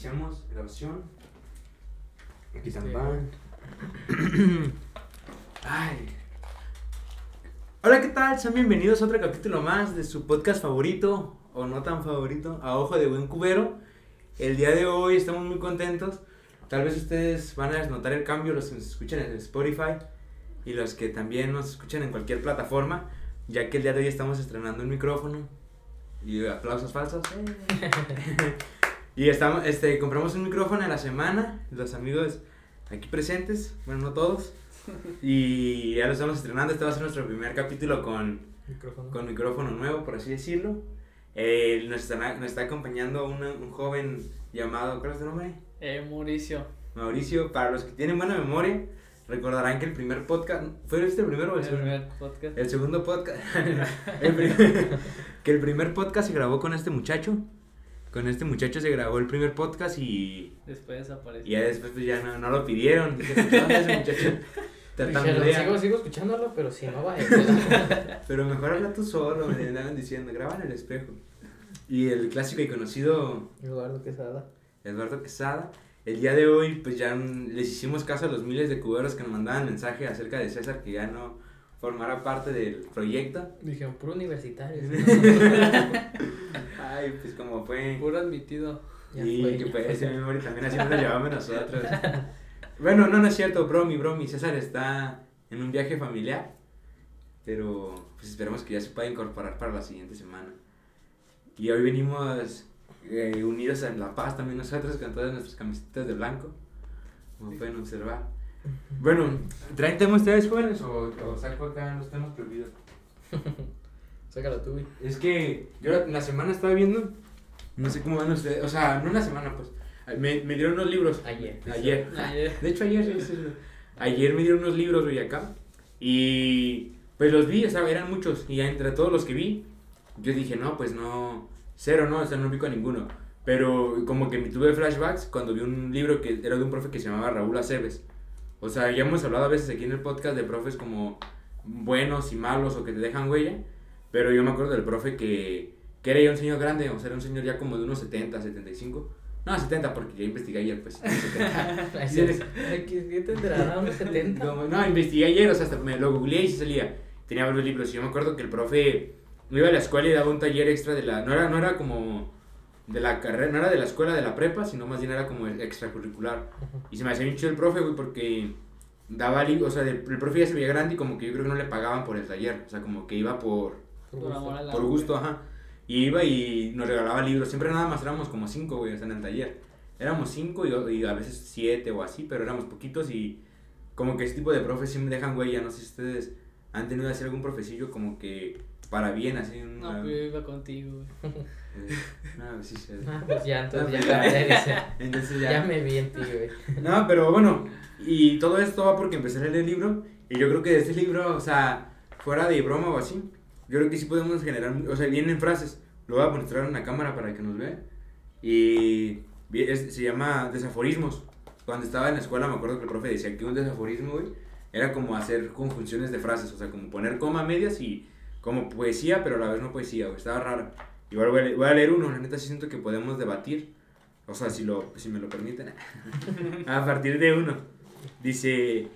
iniciamos grabación. Aquí van. Ay. Hola, ¿qué tal? Sean bienvenidos a otro capítulo más de su podcast favorito, o no tan favorito, A Ojo de Buen Cubero. El día de hoy estamos muy contentos. Tal vez ustedes van a notar el cambio, los que nos escuchan en Spotify y los que también nos escuchan en cualquier plataforma, ya que el día de hoy estamos estrenando un micrófono. Y aplausos falsos. y estamos, este, compramos un micrófono a la semana, los amigos aquí presentes, bueno, no todos. Y ya lo estamos estrenando, este va a ser nuestro primer capítulo con, Micrófono. con micrófono nuevo, por así decirlo. Eh, nos, está, nos está acompañando una- un joven llamado, ¿cuál es tu nombre? Eh, Mauricio. Mauricio. Para los que tienen buena memoria, recordarán que el primer podcast, ¿fue este el primero o el El segundo? primer podcast. El segundo podcast. el primer- que el primer podcast se grabó con este muchacho. Con este muchacho se grabó el primer podcast y, Después y desapareció. ya después pues, ya no, no lo pidieron. Dije, "¿Dónde está ese muchacho? Tartamudea. sigo, sigo escuchándolo, pero si no va Pero mejor habla tú solo, me andaban diciendo, graba en el espejo. Y el clásico y conocido Eduardo Quesada. Eduardo Quesada. El día de hoy, pues ya les hicimos caso a los miles de cuberos que nos mandaban mensaje acerca de César, que ya no formara parte del proyecto. Dijeron, puro universitario. Ay, pues como fue. Puro admitido. Ya y fue, que pues fue. ese memory también así nos lo llevamos nosotros. bueno, no, no es cierto, bromi, bromi. César está en un viaje familiar. Pero pues esperemos que ya se pueda incorporar para la siguiente semana. Y hoy venimos eh, unidos en La Paz también nosotros con todas nuestras camisetas de blanco. Como pueden observar. Bueno, ¿traen tema ustedes jóvenes o, o saco acá los temas prohibidos? Sácalo tú, güey. Es que yo la, la semana estaba viendo, no sé cómo van ustedes, o sea, no la semana pues, me, me dieron unos libros. Ayer. Ayer. Ayer. De hecho ayer, sí, sí, sí. ayer me dieron unos libros, güey, acá. Y pues los vi, o sea, eran muchos. Y entre todos los que vi, yo dije, no, pues no, cero, no, o sea, no ubico a ninguno. Pero como que me tuve flashbacks cuando vi un libro que era de un profe que se llamaba Raúl Aceves. O sea, ya hemos hablado a veces aquí en el podcast de profes como buenos y malos o que te dejan huella. Pero yo me acuerdo del profe que, que era ya un señor grande, o sea, era un señor ya como de unos 70, 75. No, 70 porque ya investigué ayer, pues. 70. Ay, Sí, sí. Ay, ¿qué, qué tendrá? ¿Unos 70? Como, no, investigué ayer, o sea, hasta me lo googleé y sí salía. Tenía varios libros. Y yo me acuerdo que el profe iba a la escuela y daba un taller extra de la. No era, no era como de la carrera, no era de la escuela de la prepa, sino más bien era como extracurricular. Y se me hacía bien chido el profe, güey, porque daba libros, o sea, el, el profe ya se veía grande y como que yo creo que no le pagaban por el taller. O sea, como que iba por, Por amor al por gusto, ajá. Y iba y nos regalaba libros. Siempre nada más éramos como cinco, güey, o sea, en el taller. Éramos cinco y, y a veces siete o así, pero éramos poquitos y como que ese tipo de profes sí me dejan huella. No sé si ustedes han tenido que hacer algún profecillo como que para bien, así. No, una- pues yo iba contigo, güey. eh, no, pues sí, sí. Ah, pues ya, entonces No, ya, pues ya, Entonces ya me vi en ti, güey. No, pero bueno, y todo esto va porque empecé a leer el libro y yo creo que de este libro, o sea, fuera de broma o así, yo creo que sí podemos generar, o sea, vienen frases, lo voy a mostrar en la cámara para que nos vean y es- se llama desaforismos. Cuando estaba en la escuela me acuerdo que el profe decía que un desaforismo, güey, era como hacer conjunciones de frases, o sea, como poner coma medias y como poesía, pero a la vez no poesía, güey, estaba raro. Igual voy a, le- voy a leer uno, la neta sí siento que podemos debatir, o sea, si, lo, si me lo permiten. A partir de uno. Dice,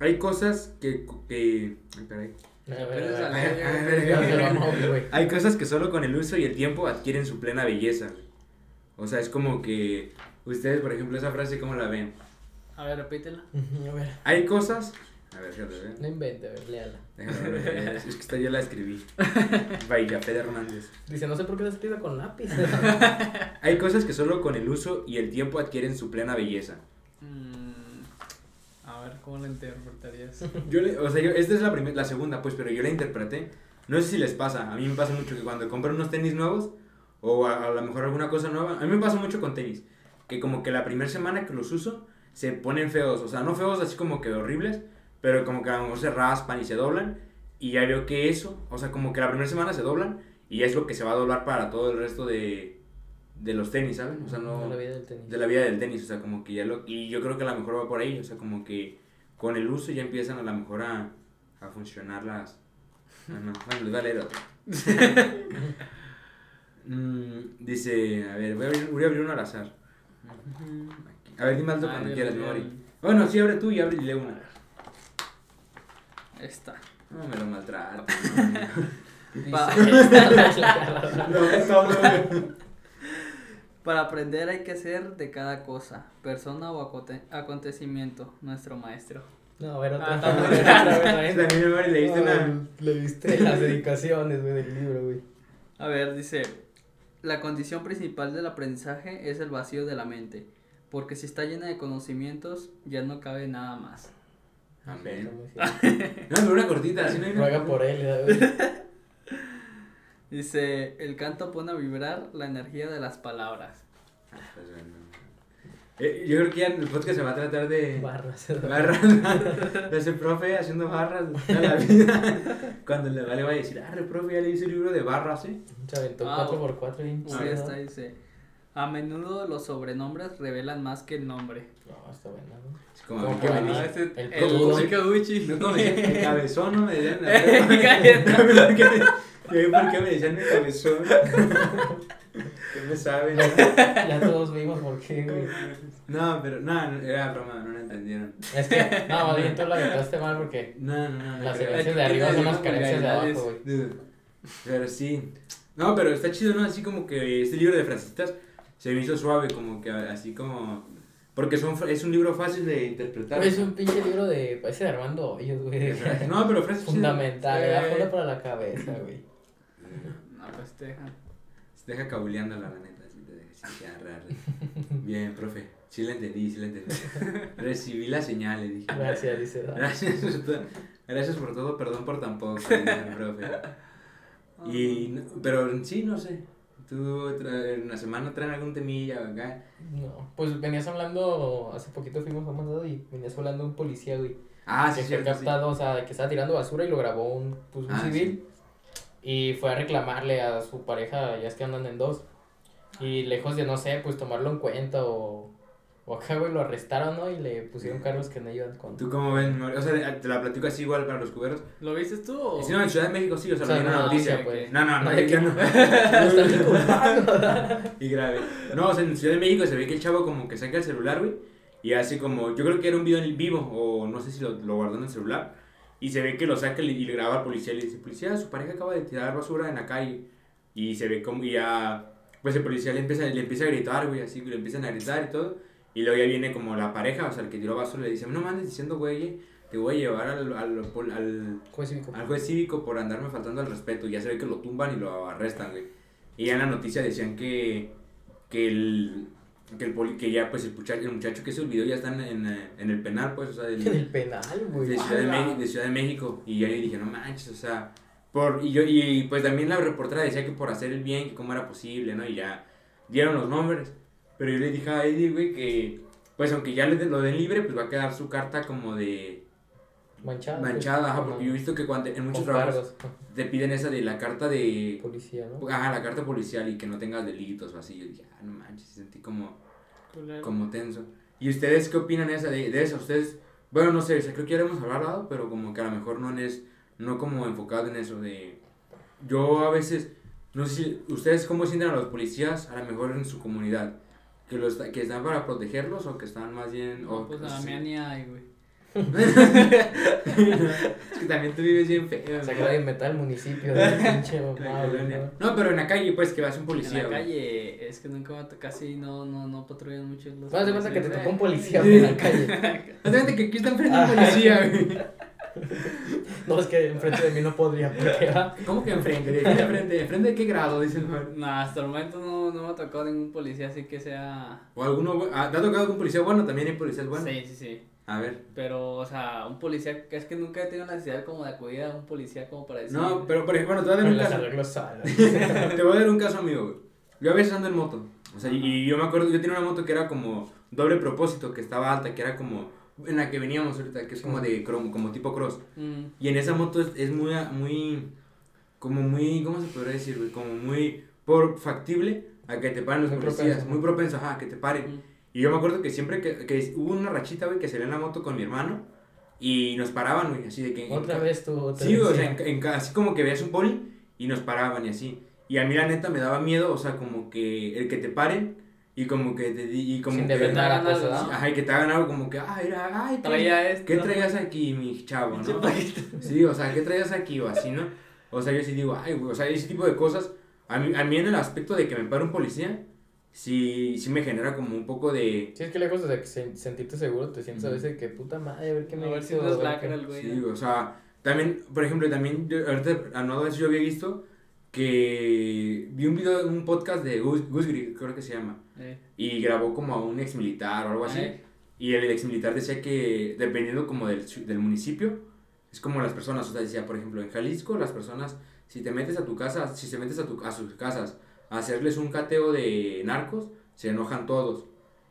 hay cosas que... que ay, caray. Hay cosas que solo con el uso y el tiempo adquieren su plena belleza. O sea, es como que... Ustedes, por ejemplo, esa frase, ¿cómo la ven? A ver, repítela. A ver, Hay cosas... A ver, fíjate, ¿eh? no invente, a ver, léala. Déjame ver, Es es que esta yo la escribí. Vaya, Pedro Hernández. Dice, no sé por qué se escribe con lápiz. Hay cosas que solo con el uso y el tiempo adquieren su plena belleza. Mm, a ver, ¿cómo la interpretarías? Yo le- o sea, yo, esta es la, primer- la segunda, pues, pero yo la interpreté. No sé si les pasa, a mí me pasa mucho que cuando compro unos tenis nuevos, o a, a lo mejor alguna cosa nueva, a mí me pasa mucho con tenis, que como que la primera semana que los uso, se ponen feos, o sea, no feos así como que horribles, pero como que a lo mejor se raspan y se doblan, y ya veo que eso, o sea, como que la primera semana se doblan, y es lo que se va a doblar para todo el resto de, de los tenis, ¿saben? O sea, no... De la vida del tenis. de la vida del tenis, o sea, como que ya lo... Y yo creo que a lo mejor va por ahí, o sea, como que con el uso ya empiezan a lo mejor a, a funcionar las... Ah, no, bueno, les voy a leer otro. Mm, dice, a ver, voy a, abrir, voy a abrir uno al azar. A ver, dime algo cuando quieras, Mori. Bueno, sí, abre tú y abre y lee una. Esta. No me lo no. Para aprender hay que ser de cada cosa, persona o aconte- acontecimiento, nuestro maestro. No, a ver, otra, Ah, otra, vez, otra. También, leíste una. Ah, Leíste las dedicaciones, güey, del libro, güey. A ver, dice, la condición principal del aprendizaje es el vacío de la mente, porque si está llena de conocimientos ya no cabe nada más. Amén. Está muy cierto. No, pero una cortita, así no hay. Ruega por él. Dice, el canto pone a vibrar la energía de las palabras. Pues bueno. Eh, yo creo que ya en el podcast se va a tratar de. Barras. Barras. De ese profe haciendo barras toda la vida. Cuando le vale va a decir, ah, profe, ya le hice el libro de barras, ¿eh? Se aventó Ah, 4x4 bien Sí, chido. esta dice, a menudo los sobrenombres revelan más que el nombre. No, está buena, ¿no? Como, que me venía. dicen- El el peludo. Chikaguchi. No, como el cabezón, no me decían. la. ¿Por qué me- ¿Por qué me decían el cabezón? ¿Qué me saben? Ya todos vimos por qué, güey. No, pero no, era broma, no lo entendieron. Es que, no, más bien tú la aventaste mal porque No, no, no. las carencias de arriba son las carencias de abajo, güey. Pero sí. No, pero está chido, ¿no? Así como que este libro de frasecitas se me hizo suave, como que así como. Porque son, es un libro fácil de interpretar. Es un pinche libro de. Parece de Armando Hoyos, güey. No, pero frases. Fundamental, Eh. da fondo para la cabeza, güey. No, pues te dejan. Se deja cabuleando la neta. Así te deja. Bien, profe. Sí la entendí, sí la entendí. Recibí la señal, le dije. Gracias, dice. Gracias gracias por todo, perdón por tan poco, dice el profe. Y, pero sí, no sé. Tú en la semana traen algún temilla acá. No, pues venías hablando. Hace poquito fuimos a un mandado y venías hablando de un policía, güey. Ah, sí, que fue sí. captado, o sea, de que estaba tirando basura y lo grabó un, pues, un Ah, civil. Y fue a reclamarle a su pareja, ya es que andan en dos. Y lejos de, no sé, pues tomarlo en cuenta o, o acá, güey, lo arrestaron, ¿no? Y le pusieron cargos que no iban con... ¿Tú cómo ves? O sea, te la platico así igual para los cuberos. ¿Lo viste tú o...? Sí, no, en Ciudad de México sí, o sea, O sea, lo vi en una no, noticia. ok, pues. No, no, no, No, no. Y grave. No, o sea, en Ciudad de México se ve que el chavo como que saca el celular, güey. Y hace como, yo creo que era un video en vivo, o no sé si lo, lo guardó en el celular. Y se ve que lo saca y le graba al policía y le dice, policía, su pareja acaba de tirar basura en la calle. Y se ve como y ya, pues el policía le empieza, le empieza a gritar, güey, así, le empiezan a gritar y todo. Y luego ya viene como la pareja, o sea, el que tiró basura, le dice, no me andes diciendo, güey, te voy a llevar al, al, al, Juez cívico. al juez cívico por andarme faltando al respeto. Y ya se ve que lo tumban y lo arrestan, güey. Y ya en la noticia decían que, que el, que el poli- que ya pues el muchacho, el muchacho que se olvidó ya está en, en, en el penal, pues, o sea, del- En el penal, güey. de, Ciudad de, Ciudad de México. Y yo le dije, no manches, o sea, por, y yo, y pues también la reportera decía que por hacer el bien, que cómo era posible, ¿no? Y ya dieron los nombres. Pero yo le dije a Eddie, güey, que pues aunque ya le den- lo den libre, pues va a quedar su carta como de Manchado. manchada, ajá, porque yo he visto que cuando en muchos trabajos cargos. te piden esa de la carta de Policía, ¿no? ajá, la carta policial y que no tengas delitos o así. Yo dije, ah, no manches, sentí como como tenso. ¿Y ustedes qué opinan esa de, de eso? Ustedes, bueno, no sé, o sea, creo que ya lo hemos hablado, pero como que a lo mejor no es, no como enfocado en eso de, yo a veces, no sé si, ustedes cómo sienten a los policías, a lo mejor en su comunidad, que los, que están para protegerlos o que están más bien, No, o, pues a la mía ni hay, güey. es que también tú vives bien feo. O sea, que ¿no? va a inventar el municipio de pinche La mamá, güey. ¿no? No, pero en la calle, pues, que vas un En policía. la güey. calle, es que nunca casi no, no, no patrullan mucho los Haz de cuenta que te tocó un policía güey, en la calle. Haz de cuenta que aquí está enfrente un policía, güey. No, es que enfrente de mí no podría, porque. ¿Cómo que enfrente? ¿De qué enfrente? ¿Enfrente de qué grado? Dicen, güey. Nah, hasta el momento no, no me ha tocado ningún policía así que sea... O alguno, bu- ah, ¿te ha tocado algún policía bueno? También hay policías buenos. Sí, sí, sí. A ver. Pero, o sea, un policía, que es que nunca he tenido la necesidad como de acudir a un policía como para decir... No, pero por ejemplo, bueno, te voy a dar un las caso. arreglos te voy a dar un caso, amigo. güey. Yo a veces ando en moto. O sea, y- y yo me acuerdo, yo tenía una moto que era como doble propósito, que estaba alta, que era como en la que veníamos ahorita, que es como de crom- como tipo cross. Mm, Y en esa moto es, es muy, muy, como muy, ¿cómo se podría decir, güey? Como muy por factible a que te paren los Muy policías. propenso. Muy propenso, ajá, a que te paren. mm. Y yo me acuerdo que siempre que, que hubo una rachita, güey, que salía en la moto con mi hermano y nos paraban, güey, así de que... Otra vez tú. otra Sí, vez, o sea, en, en así como que veías un poli y nos paraban y así. Y a mí la neta me daba miedo, o sea, como que el que te paren y como que te di- y como Sin que deber nada Te hagan cosa, algo, ¿no? ajá, y que te hagan algo como que ay, era, ay, ¿qué, Traía esto. ¿qué traías aquí, mi chavo, no? Sí, o sea, ¿qué traías aquí o así, no? O sea, yo sí digo, ay, güey, o sea, ese tipo de cosas, a mí, a mí en el aspecto de que me pare un policía, sí, sí me genera como un poco de, Sí, es que lejos de que se- sentirte seguro, te sientes a veces que puta madre, a ver qué me A ver si no es a lacra el güey. sí, ¿no? o sea, también, por ejemplo, también, yo, ahorita, a no eso yo había visto que vi un video, un podcast de Gus, Gus Gris, creo que se llama, Eh, y grabó como a un ex militar o algo así. eh, Y el ex militar decía que dependiendo como del, del municipio, es como las personas, o sea, decía, por ejemplo, en Jalisco las personas, si te metes a tu casa, si se metes a, tu, a sus casas a hacerles un cateo de narcos, se enojan todos.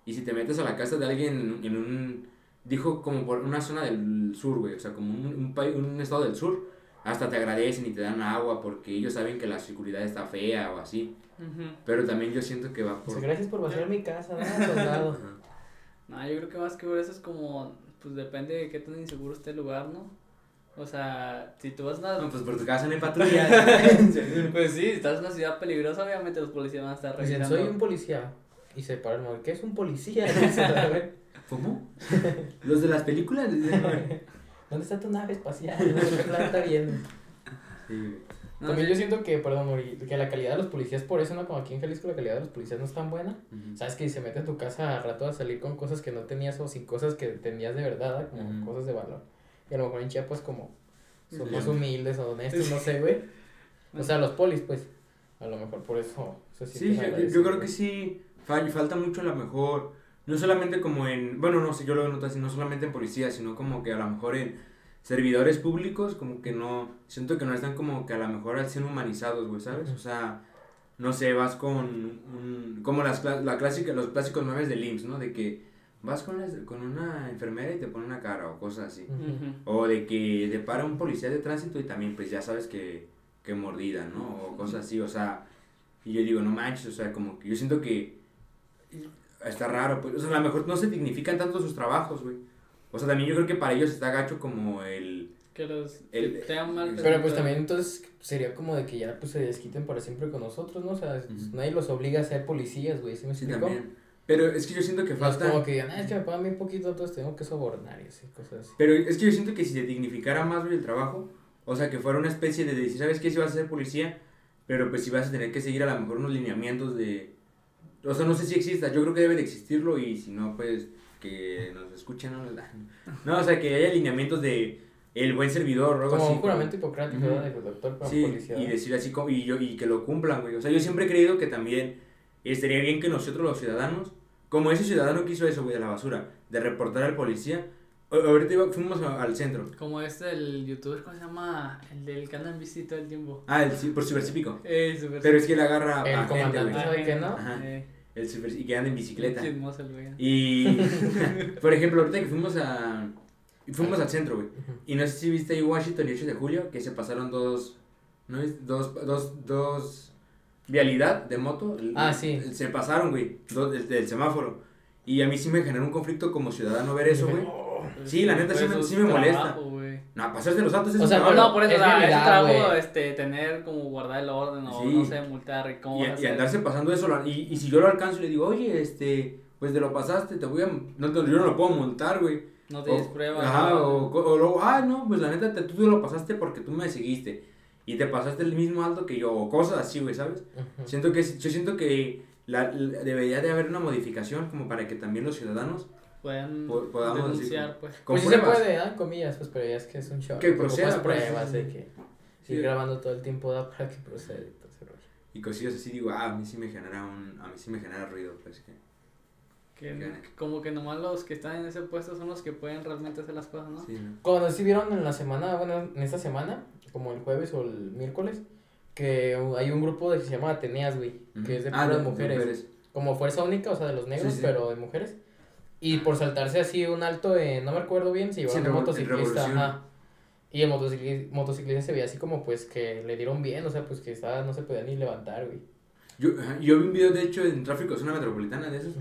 Y si te metes a la casa de alguien en un, dijo como por una zona del sur, güey, o sea, como un, un, un estado del sur, hasta te agradecen y te dan agua porque ellos saben que la seguridad está fea o así. ujú. Pero también yo siento que va por... Dice, gracias por vaciar mi casa, ¿no? No, yo creo que más que por eso es como, pues depende de qué tan inseguro esté el lugar, ¿no? O sea, si tú vas a una... No, pues por tu casa no hay patrulla. Pues sí, si estás en una ciudad peligrosa, obviamente los policías van a estar Dicen, revisando. soy un policía. Y se el móvil, ¿qué es un policía? ¿Cómo? Los de las películas. ¿Dónde está tu nave espacial? ¿Qué planeta viene? Sí. No, También sí. yo siento que, perdón, Mori, que la calidad de los policías, por eso, ¿no? Como aquí en Jalisco la calidad de los policías no es tan buena. Ujú. Sabes que se mete a tu casa a rato a salir con cosas que no tenías o sin cosas que tenías de verdad, ¿eh? como Ujú. cosas de valor. Y a lo mejor en Chiapas como son más humildes o honestos, no sé, güey. O sea, los polis, pues, a lo mejor por eso se Sí, yo, yo creo que sí. Fal- falta mucho a lo mejor. No solamente como en. Bueno, no sé, yo lo noto así, no solamente en policía, sino como que a lo mejor en servidores públicos, como que no. Siento que no están como que a lo mejor al 100 humanizados, güey, ¿sabes? O sea, no sé, vas con. Un, como las, la clásica, los clásicos memes del IMSS, ¿no? De que vas con, las- con una enfermera y te pone una cara o cosas así. Ujú. O de que te para un policía de tránsito y también pues ya sabes que, que mordida, ¿no? O cosas así, o sea, y yo digo, no manches, o sea, como que yo siento que está raro, pues, o sea, a lo mejor no se dignifican tanto sus trabajos, güey. O sea, también yo creo que para ellos está gacho como el... Que los El- que tengan mal Pero, Pero pues también entonces sería como de que ya pues se desquiten para siempre con nosotros, ¿no? O sea, nadie los obliga a ser policías, güey, ¿sí me Sí, explico? también. Pero es que yo siento que No es falta... como que digan, ah, es que me pagan bien poquito, entonces tengo que sobornar y así, cosas así. Pero es que yo siento que si se dignificara más, güey, el trabajo, o sea, que fuera una especie de decir, ¿sabes qué? Si vas a ser policía, pero pues si vas a tener que seguir a lo mejor unos lineamientos de... O sea, no sé si exista, yo creo que debe de existirlo y si no, pues que nos escuchen, ¿no? No, o sea, que haya lineamientos de el buen servidor o algo Como así. un juramento hipocrático, Ujú. ¿verdad? Del doctor para Sí, policía. y decir así como, y, yo, y que lo cumplan, güey. O sea, yo siempre he creído que también estaría bien que nosotros los ciudadanos, como ese ciudadano que hizo eso, güey, de la basura, de reportar al policía, a- ahorita iba- fuimos a- al centro. Como este, el youtuber, ¿cómo se llama? El del que anda en bici todo el tiempo. Ah, el, por cibercípico. Eh, Pero es que él agarra El a gente, comandante. güey. ¿sabe qué, no? Ajá. Eh, El y que anda en bicicleta. chismoso el güey. Y, por ejemplo, ahorita que fuimos a... Fuimos al centro, güey. Y no sé si viste ahí Washington y 8 de julio, que se pasaron dos... ¿No es? Dos, dos, dos... Vialidad de moto. el- Ah, sí. el- Se pasaron, güey. Dos, del, del semáforo. Y a mí sí me generó un conflicto como ciudadano ver eso, güey. Sí, la neta sí Pues me- su sí me molesta. No, pasarse los altos es O sea, No, por eso, Es o güey. este, tener como guardar el orden o Sí. no sé, multar y cómo Y, y andarse pasando eso, la- y, y si yo lo alcanzo y le digo, oye, este, pues te lo pasaste, te voy a, no, te- yo no lo puedo multar, güey. No tienes O- pruebas. Ajá, ¿no? o, co- o luego, ah, no, pues la neta, te, tú lo pasaste porque tú me seguiste. Y te pasaste el mismo alto que yo, o cosas así, güey, ¿sabes? Siento que, yo siento que la, la- debería de haber una modificación como para que también los ciudadanos, Puedan Po- podamos decir denunciar, pues. Pues sí se puede, ¿ah? Comillas, pues, pero ya es que es un show. Que proceda, pues, pruebas sí, de que Sí. ir grabando todo el tiempo da para que proceda y todo ese rollo. y cosillas así, digo, ah, a mí sí me genera un, a mí sí me genera ruido, pues que, Que, como que nomás los que están en ese puesto son los que pueden realmente hacer las cosas, ¿no? sí, ¿no? Cuando sí vieron en la semana, bueno, en esta semana, como el jueves o el miércoles, que hay un grupo de que se llama Ateneas, güey, que es de Ah, puras de- de mujeres. Como fuerza única, o sea, de los negros, Sí, sí. pero de mujeres. Y por saltarse así un alto, en, no me recuerdo bien, se llevaron Sí, un motociclista, ajá. Y el motociclista, motociclista se veía así como pues que le dieron bien, o sea, pues que estaba, no se podía ni levantar, güey. Yo, yo vi un video, de hecho, en Tráfico Zona Metropolitana de esos,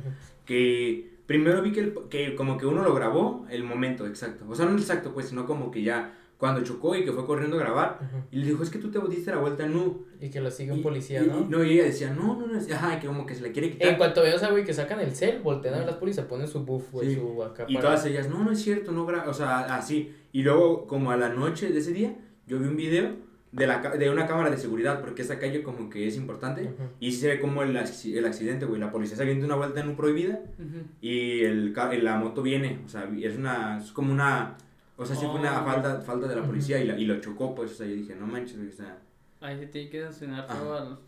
que primero vi que, el- que como que uno lo grabó el momento exacto. O sea, no el exacto, pues, sino como que ya cuando chocó y que fue corriendo a grabar. Y le dijo, es que tú te diste la vuelta en U. Y que lo sigue un Y- policía, y- ¿no? y- no, y ella decía, no, no, no, es- ajá, que como que se le quiere quitar. En cuanto veo a ese güey que sacan el cel, voltean a ver las se ponen su buff, güey, Sí. su acá Y todas ellas, no, no es cierto, no gra-", o sea, así. Y luego, como a la noche de ese día, yo vi un video de, la, de una cámara de seguridad, porque esa calle como que es importante. Ujú. Y se ve como el, el accidente, güey. La policía se avienta una vuelta en un prohibida y el, la moto viene, o sea, es una, es como una, o sea, sí fue una Oh. falta, falta de la policía y, la- y lo chocó, pues, o sea, yo dije, no manches, güey, o sea, Ahí se tiene que sancionar todo a los,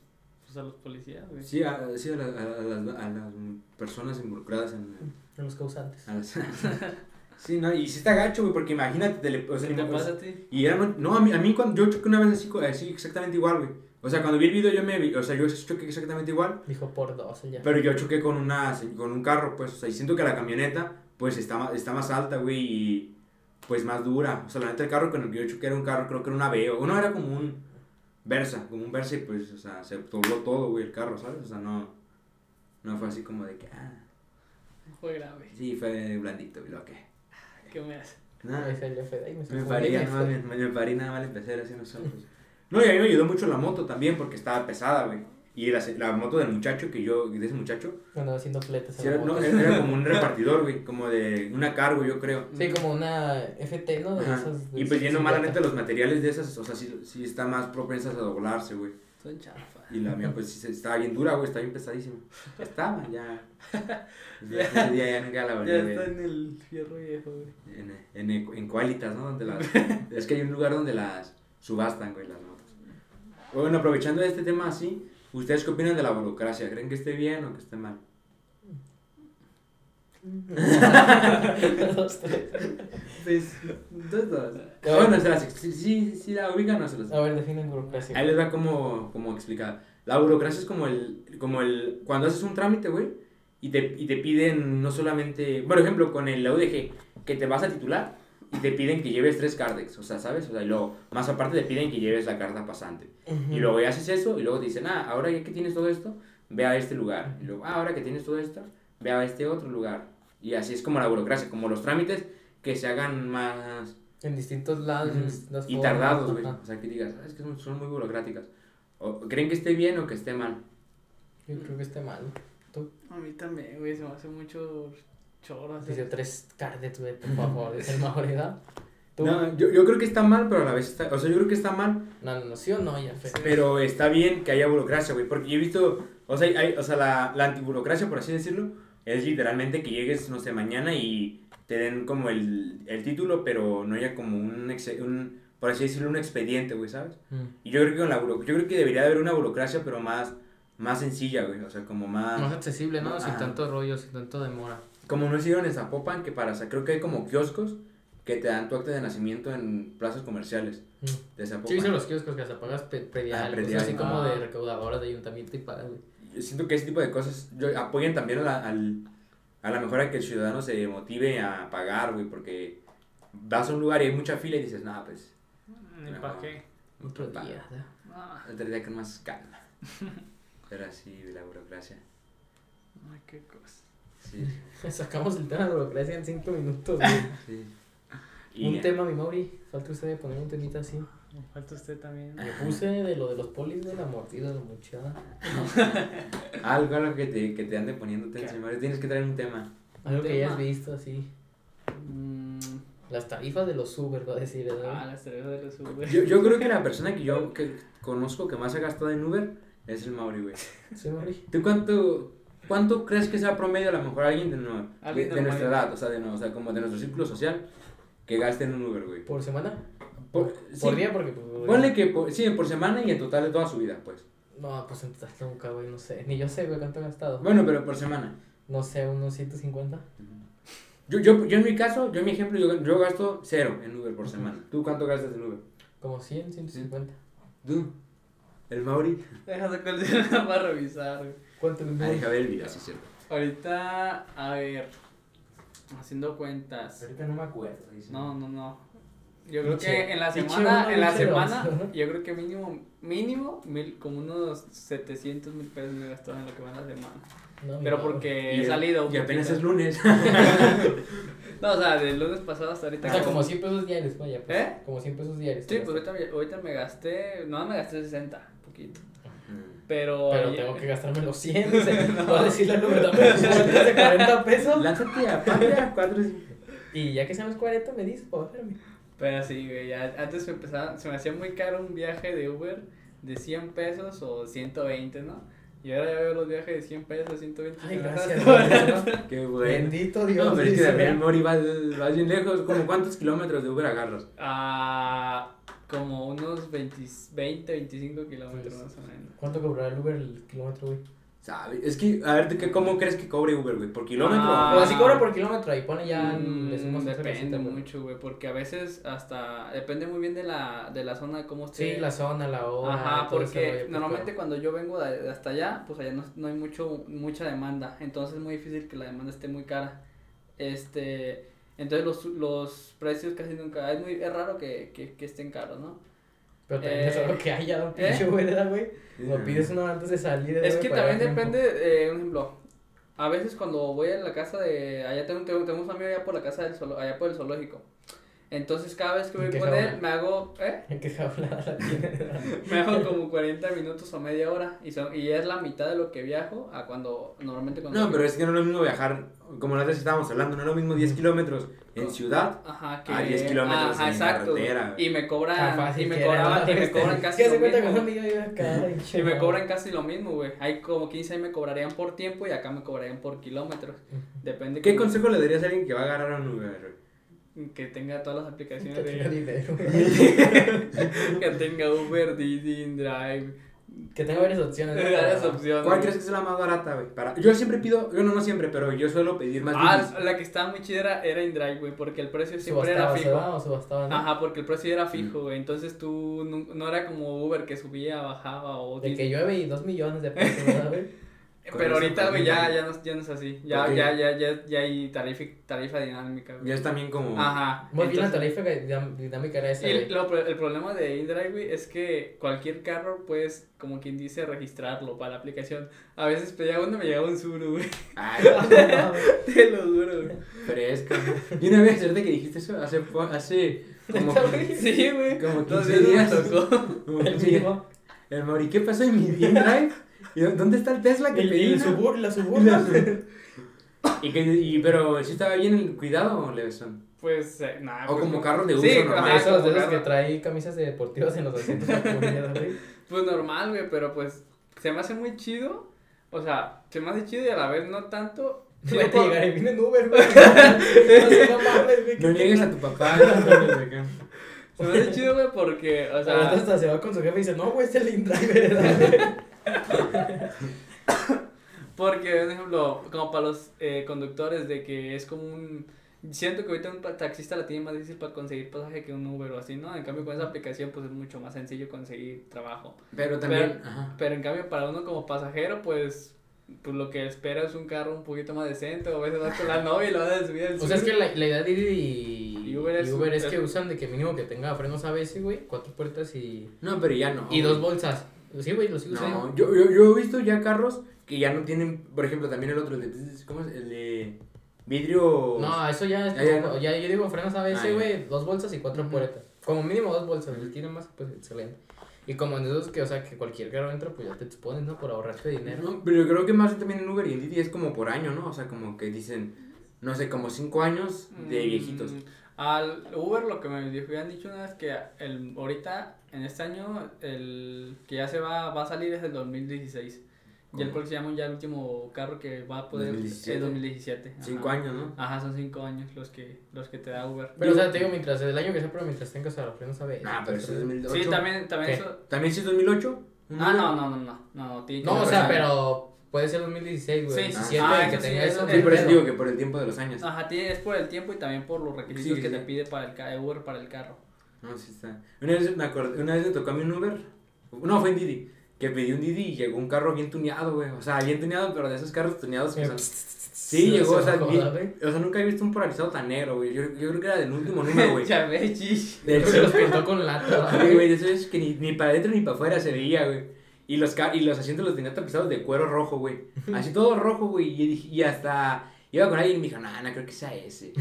pues, a los policías, güey. sí, a, sí, a, la- a- a las, a las personas involucradas en, De los causantes. a las- sí, no, y sí está gacho, güey, porque imagínate, te le- o sea, ¿Qué te pasa a ti? Y era, no, no, a mí, a mí cuando yo choqué una vez así, así exactamente igual, güey. O sea, cuando vi el video yo me vi, o sea, yo choqué exactamente igual, Dijo por dos, ya. pero yo choqué con una, con un carro, pues, o sea, y siento que la camioneta, pues, está más, está más alta, güey, y, pues, más dura. O sea, la neta, el carro con el que yo choqué era un carro, creo que era un Aveo, uno era como un Versa, como un Versa, y pues, o sea, se dobló todo, güey, el carro, ¿sabes? O sea, no, no fue así como de que, ah, Fue grave. sí, fue blandito, y lo que, ¿Qué me hace? nada. Me más, me, me paré nada más empecé así los ojos. No, y a mí me ayudó mucho la moto también porque estaba pesada, güey. Y la, la moto del muchacho que yo, de ese muchacho, Andaba haciendo fletes sí, era, no, era como un repartidor, güey, como de una cargo, yo creo. Sí, como una FT, ¿no? De esas, de Y pues yendo mal, la bicicletas. neta, los materiales de esas, o sea, sí, sí están más propensas a doblarse, güey. Son chafas. Y la mía, pues sí, estaba bien dura, güey, estaba bien pesadísima. Estaba, ya. Ya, ese día ya nunca la volví Ya está en el fierro viejo, güey. En, en, en, en Qualitas, ¿no? Donde las, es que hay un lugar donde las subastan, güey, las motos. Bueno, aprovechando este tema así, ¿ustedes qué opinan de la burocracia? ¿Creen que esté bien o que esté mal? Dos, tres. Pues, dos, dos. Bueno, se las, la ubican no se las... A ver, definen burocracia. Ahí les va como, como explicada. La burocracia es como el, como el, cuando haces un trámite, güey, y te, y te piden no solamente, por ejemplo, con el UDG, que te vas a titular y te piden que lleves tres cardex, o sea, ¿sabes? O sea, y luego, más aparte te piden que lleves la carta pasante. Ujú. Y luego ya haces eso y luego te dicen, ah, ahora que tienes todo esto, ve a este lugar. Y luego, ah, ahora que tienes todo esto, ve a este otro lugar. Y así es como la burocracia, como los trámites que se hagan más... En distintos lados, en distintas Y formas, tardados, güey. O sea, que digas, "Ah, es que son, son muy burocráticas. O, ¿Creen que esté bien o que esté mal? Yo creo que esté mal. ¿Tú? A mí también, güey, se me hace mucho hacer- Dice tres cardex, güey, por favor, es el mejor edad. ¿Tú? No, yo, yo creo que está mal, pero a la vez está... O sea, yo creo que está mal, No, no, no, sí o no, ya, Fede. pero está bien que haya burocracia, güey. Porque yo he visto... O sea, hay, o sea la, la antiburocracia, por así decirlo, es literalmente que llegues, no sé, mañana y te den como el, el título, pero no haya como un, exe- un... Por así decirlo, un expediente, güey, ¿sabes? Mm. Y yo creo que con la buro- yo creo que debería de haber una burocracia, pero más, más sencilla, güey. O sea, como más... Más accesible, ¿no? Sin Ajá. tanto rollo, sin tanto demora. Como no hicieron en Zapopan, que para, creo que hay como kioscos que te dan tu acta de nacimiento en plazas comerciales Mm. de Zapopan. Sí, hice los kioscos que hasta pagas predial, Ah, así como Ah. de recaudadora de ayuntamiento y pagas, güey. Yo siento que ese tipo de cosas yo, apoyan también a la, al, a la mejor a que el ciudadano se motive a pagar, güey, porque vas a un lugar y hay mucha fila y dices, nada, pues, Ni No. pa' qué. Otro día. Ah, otro día con más calma. Pero así, la burocracia. ay, qué cosa. Sí, Sacamos el tema de burocracia en cinco minutos, güey. sí. Y un ya. tema, mi Mauri. Falta usted de poner un temita así. Me falta usted también. Yo puse de lo de los polis de la mordida de la muchada. Algo, algo que te, que te ande poniendo ¿Qué? tensión. Tienes que traer un tema. Algo que tema. hayas visto así. Mm, Las tarifas de los Uber, va a decir, ah, ¿verdad? las cervezas de los Uber. Yo, yo creo que la persona que yo que conozco que más ha gastado en Uber es el Mauri, güey. Sí, Mauri. ¿Tú cuánto, cuánto crees que sea promedio a lo mejor alguien de, no- de, Alguien de normal. nuestra edad, o sea, de, no- o sea, como de nuestro círculo social, que gaste en un Uber, güey? ¿Por semana? Por, Por sí, día, porque pues. Ponle que, por, sí, por semana y en total de toda su vida, pues. No, pues en total nunca, güey, no sé. Ni yo sé, güey, cuánto he gastado. Bueno, pero por semana. No sé, unos 150. Yo, yo, yo en mi caso, yo en mi ejemplo, yo, yo gasto cero en Uber por semana. ¿Tú cuánto gastas en Uber? Como 100, 150. ¿Tú? ¿El Mauri? El celular para revisar, güey. ¿Cuánto me Ah, deja ver el video, sí, cierto. Ahorita, a ver, haciendo cuentas. Ahorita no me acuerdo. No, no, no. Yo creo que en la semana, en la semana, yo creo que mínimo, mínimo, mil, como unos 700 mil pesos me he gastado en lo que va en la semana. No, Pero no. porque Y- he salido. Y apenas poquito. es lunes. No, o sea, del lunes pasado hasta ahorita. O sea, como 100 pesos diarios, vaya. Pues, ¿Eh? Como 100 pesos diarios. Sí, pues ahorita, me- ahorita me gasté, no me gasté 60, poquito. Mm. Pero, Pero ayer- tengo que gastarme los 100. dice, Voy a decirle al número, dame de 40 pesos. Lánzate a Patria, cuatro. Y ya que sean los 40, me dices bajarme. Pero sí, güey, ya, antes me empezaba, se me hacía muy caro un viaje de Uber de 100 pesos o 120, ¿no? Y ahora ya veo los viajes de 100 pesos, 120. Ay, gracias. Dios, ¿no? Qué bueno. Bendito Dios. No, pero es que también, ¿verdad? Mori, vas, vas bien lejos. ¿Como cuántos kilómetros de Uber agarras? Ah, como unos 20, 20 25 kilómetros Pues, más o menos. ¿Cuánto cobrará el Uber el kilómetro, güey? ¿Sabes? Es que, a ver, ¿tú qué- ¿cómo crees que cobre Uber, güey? ¿Por kilómetro? Ah. O así cobra por kilómetro, ahí pone ya. Mm, le sumas depende mucho, güey, porque a veces hasta depende muy bien de la, de la zona, cómo esté. Sí, la zona, la hora. Ajá, porque rollo, pues, normalmente cuando yo vengo de, de hasta allá, pues allá no, no hay mucho mucha demanda, entonces es muy difícil que la demanda esté muy cara. Este, entonces los, los precios casi nunca, es muy es raro que, que, que estén caros, ¿no? Pero también Eh, es algo que haya, un ¿eh? pinche ¿verdad, güey? Sí. O pides uno antes de salir. Es que también depende, eh, un ejemplo, a veces cuando voy a la casa de, allá tengo, tengo, tengo un amigo allá por la casa del allá por el zoológico, entonces cada vez que ¿En voy qué con jaula? él me hago, ¿eh? Qué jaulada la. Me hago como 40 minutos o media hora y, son, y es la mitad de lo que viajo a cuando, normalmente cuando... No, pero es que no es lo mismo viajar, como la vez estábamos hablando, no es lo mismo 10 kilómetros en ciudad. Ajá, que... a 10 kilómetros ajá, en exacto. carretera. Y me cobran, y me cobraban, ¿no? y me cobran Es casi lo mismo. Y me cobran casi lo mismo, güey. Hay como 15 ahí me cobrarían por tiempo y acá me cobrarían por kilómetros. Depende ¿Qué consejo le darías a alguien que va a agarrar a un Uber? Que tenga todas las aplicaciones Que tenga de dinero. que tenga Uber, Didi, Drive, Que tenga varias opciones. ¿no? varias Para- opciones. ¿Cuál crees que es la más barata, güey? Para... Yo siempre pido, yo no, no siempre, pero yo suelo pedir más Ah, la que estaba muy chida era, era InDrive, güey, porque el precio siempre Subastaba, era se fijo. va o subastaba, ¿no? Ajá, porque el precio era fijo, güey. Entonces tú no, no era como Uber que subía, bajaba o De que llueve y dos millones de pesos, ¿verdad, güey? Pero ahorita, güey, ya, ya, no, ya no es así. Ya, Ok. ya, ya, ya, ya hay tarifa, tarifa dinámica, güey. Ya es también como... Ajá. Muy bien la tarifa dinámica era esa, Y güey. lo- el problema de InDrive, güey, es que cualquier carro puedes, como quien dice, registrarlo para la aplicación. A veces pedía uno y me llegaba un Zuru, güey. Ay, Te lo juro, güey. fresca. Y una vez, ahorita que dijiste eso, hace... hace como. Sí, güey. como Dos 15 días. me tocó. como El 15 días. El Mauri, ¿qué pasó en mi drive? ¿Y dó- dónde está el Tesla que pedí? el no? subur, la Y suburban. la- y que, y, pero ¿sí estaba bien el cuidado, Levesón? Pues, eh, nada. O pues, como no. carros de uso Sí, normal. ajá, De esos, de esos carro. que trae camisas deportivas en los asientos. Pues normal, güey, pero pues se me hace muy chido. O sea, se me hace chido y a la vez no tanto. Chido por- llegar y vine en Uber, güey. No niegues a tu papá. Se me hace chido, güey, porque, o sea, hasta se va con su jefe y dice, no, güey, es el InDriver, ¿verdad? Porque, por ejemplo, como para los eh, conductores de que es como un... Siento que ahorita un taxista la tiene más difícil para conseguir pasaje que un Uber o así, ¿no? En cambio, con esa aplicación, pues es mucho más sencillo conseguir trabajo. Pero también. Pero- ajá. Pero en cambio, para uno como pasajero, pues, pues lo que espera es un carro un poquito más decente. O a veces vas con la novia y lo vas a subir al O sea, es que la, la idea de Didi y, Y Uber es- y Uber es es- que usan de que mínimo que tenga frenos ABS, güey, cuatro puertas y, No, pero ya no. y dos bolsas. Sí, güey, lo sigo usando. No, yo, yo, yo he visto ya carros que ya no tienen, por ejemplo, también el otro, el de, ¿cómo es? El de vidrio. No, eso ya es Ya, ya no. ya, yo digo frenos ABS, Ah, güey, dos bolsas y cuatro puertas. Como mínimo dos bolsas, si tiene más, pues excelente. Y como en esos que, o sea, que cualquier carro entra, pues ya te expones, ¿no? Por ahorrarte dinero. No, pero yo creo que más también en Uber y en Didi es como por año, ¿no? O sea, como que dicen, no sé, como cinco años de Mm, viejitos. Al Uber lo que me habían dicho una vez que el, ahorita, en este año, el que ya se va, va a salir es el 2016. Y el ¿Cómo? próximo ya el último carro que va a poder 2017. es 2017. ajá. Cinco años, ¿no? Ajá, son cinco años los que, los que te da Uber. Pero, o sea, te digo, mientras, el año que sea, pero mientras tengas a los frenos ABS. Ah, pero eso es pues, 2008. Sí, también, también ¿Qué? eso. ¿También sí es 2008? ¿Un Ah, no, no, no, no, no, tiene que No, o sea, pero puede ser 2016, güey. Sí, 17, ah, que sí, tenía eso sí, Sí, por eso digo que por el tiempo de los años. Ajá, tiene- es por el tiempo y también por los requisitos Sí, que sí. te pide para el ca- Uber para el carro. No, sí está. Una vez me acordé, una vez me tocó a mí un Uber. No, fue en Didi. Que pedí un Didi y llegó un carro bien tuneado, güey. O sea, bien tuneado, pero de esos carros tuneados que son. Sí, llegó, o sea, se bien- o sea, nunca he visto un polarizado tan negro, güey. Yo, yo creo que era del último número, güey. ya. De Se los hecho, pintó con lata, sí, güey, eso es que ni, ni para adentro ni para afuera se veía, güey. Y los, y los asientos los tenía tapizados de cuero rojo, güey. Así todo rojo, güey. Y, y hasta. Iba con alguien y me dijo, no, no creo que sea ese.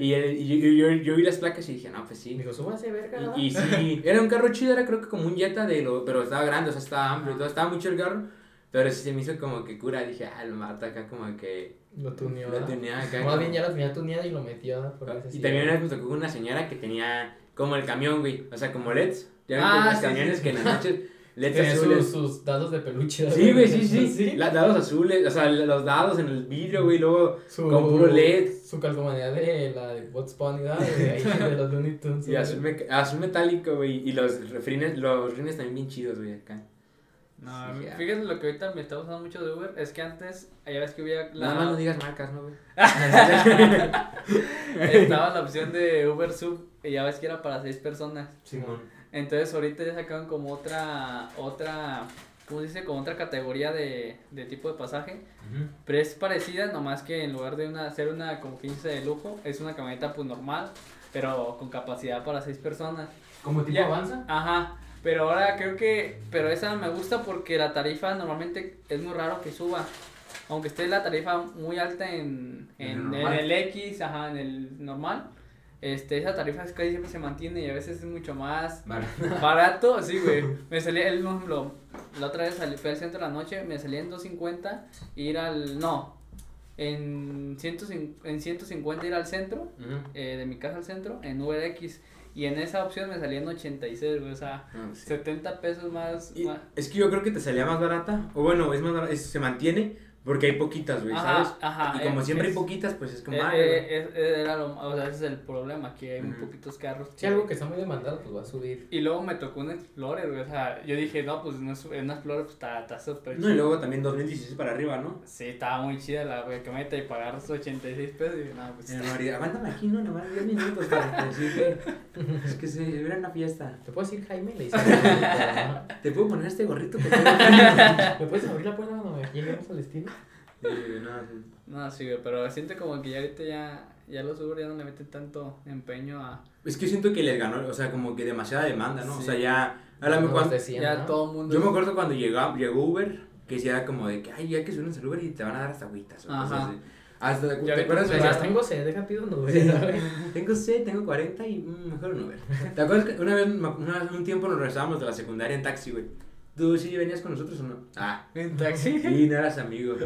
y él- y yo, yo, yo vi las placas y dije, no, pues Y sí. dijo, súbase, verga. ¿no?". Y, y sí, era un carro chido, era creo que como un Jetta, de lo, pero estaba grande, o sea, estaba amplio, y todo, estaba mucho el carro. Pero sí se me hizo como que cura, dije, ah, el mata acá como que Lo tuneó. lo tenía acá. Más como- bien ya lo tenía tuneado y lo metió. Por Y necesidad. también una vez me tocó con una señora que tenía como el camión, güey, o sea, como LEDs. Ya ven Ah, los sí, camiones sí. que en las noches Tenía azules. sus, sus dados de peluche. Sí, güey, sí, sí. La- dados azules, o sea, los dados en el vidrio, güey, luego Su, con puro LED. Su calcomanía de la de Bots Bunny. De ahí, de los Looney Tunes. Y azul, meca- azul metálico, güey. Y los refrines, los rines también bien chidos, güey, acá. No, Sí, fíjate lo que ahorita me está usando mucho de Uber, es que antes, ya ves que había la, Nada más no digas marcas, ¿no, güey? estaba la opción de Uber Sub, y ya ves que era para seis personas. Simón. Entonces ahorita ya sacaron como otra, otra, ¿cómo se dice? Como otra categoría de, de tipo de pasaje. Pero es parecida, nomás que en lugar de una, hacer una como 15 de lujo, es una camioneta pues normal, pero con capacidad para seis personas. ¿Como tipo Ya. avanza? Ajá, pero ahora creo que, pero esa me gusta porque la tarifa normalmente es muy raro que suba. Aunque esté la tarifa muy alta en, En el en, en normal. el X, ajá, en el normal, este, esa tarifa casi siempre se mantiene y a veces es mucho más Vale. barato, sí, güey. Me salía, el, ejemplo, la otra vez salí, fui al centro de la noche, me salía en 250 ir al, no, en, 150, en 150 ir al centro, eh, de mi casa al centro, en UberX. Y en esa opción me salía en 86, güey, o sea, pues sí. 70 pesos más. Es que yo creo que te salía más barata, o bueno, es más barata, es- se mantiene porque hay poquitas, güey, ¿sabes? ajá, y como eh, siempre hay es- poquitas, pues es como, Eh, ah, eh, es- era lo, o sea, ese es el problema, que hay muy Ujú. poquitos carros. Si algo que está muy demandado, pues va a subir. Y luego me tocó un Explorer, güey, o sea, yo dije, no, pues no es, un Explorer pues está está súper No, y luego también 2016 para arriba, ¿no? Sí, estaba muy chida la güey, camioneta y pagar sus 86 pesos y no, pues mi marido, aguántame aquí, no, nomás 10 minutos para decir que es que se era una fiesta. ¿Te puedo decir Jaime? Le dice. ¿no? ¿Te puedo poner este gorrito? que ¿Me puedes abrir la puerta cuando lleguemos al destino? Tengo?" Sí, no, sí. No, sí, güey, pero siento como que ya ahorita ya, ya los Uber ya no le meten tanto empeño a... Es que siento que les ganó, o sea, como que demasiada demanda, ¿no? O sea, ya, a la cuando- decían, ya ¿no? todo mundo... yo me acuerdo cuando llegó, llegó Uber, que decía como de que, ay, ya que suben al Uber y te van a dar hasta agüitas. o cosas Ajá. así. Hasta, ¿te Ya acuerdas? O sea, se tengo sed, deja pido un Uber. Tengo sed, tengo 40 y mm, mejor un Uber. ¿Te acuerdas que una vez, una vez, un tiempo nos regresábamos de la secundaria en taxi, güey? ¿Tú sí venías con nosotros o no? Ah, ¿En taxi? sí, no eras amigo.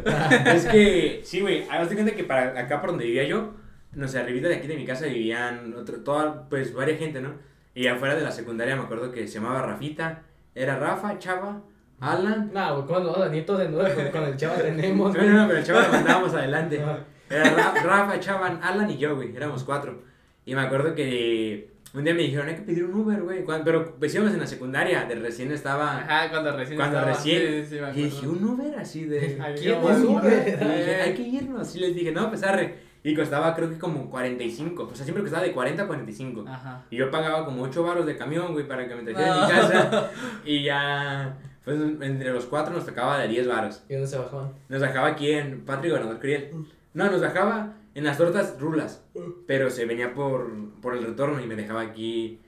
es que, sí, güey, haz de cuenta que para acá por donde vivía yo, no sé, arribita de aquí de mi casa vivían otro, toda, pues, varias gente, ¿no? Y afuera de la secundaria me acuerdo que se llamaba Rafita, era Rafa, Chava, Alan. No, güey, cuando vamos a venir todos de nuevo, con, el chavo tenemos. No, no, no, pero el Chava lo mandábamos adelante. Ah. Era Ra- Rafa, Chavan, Alan y yo, güey. Éramos cuatro. Y me acuerdo que un día me dijeron, hay que pedir un Uber, güey. Pero pues íbamos en la secundaria, de recién estaba. Ajá, cuando recién Cuando estaba, recién. sí, sí, me y dije, un Uber así de. ¿Quién es Uber? Y dije, hay que irnos. Y les dije, no, pues arre. Y costaba creo que como 45. O sea, siempre costaba de 40 a 45. Ajá. Y yo pagaba como 8 baros de camión, güey, para que me trajera a No. mi casa. Y ya. Pues entre los cuatro nos tocaba de 10 baros. ¿Y dónde se bajaban? Nos bajaba aquí en Patrick Gobernador Criel. No, nos bajaba en las tortas rulas. Pero se venía por, por el retorno y me dejaba aquí.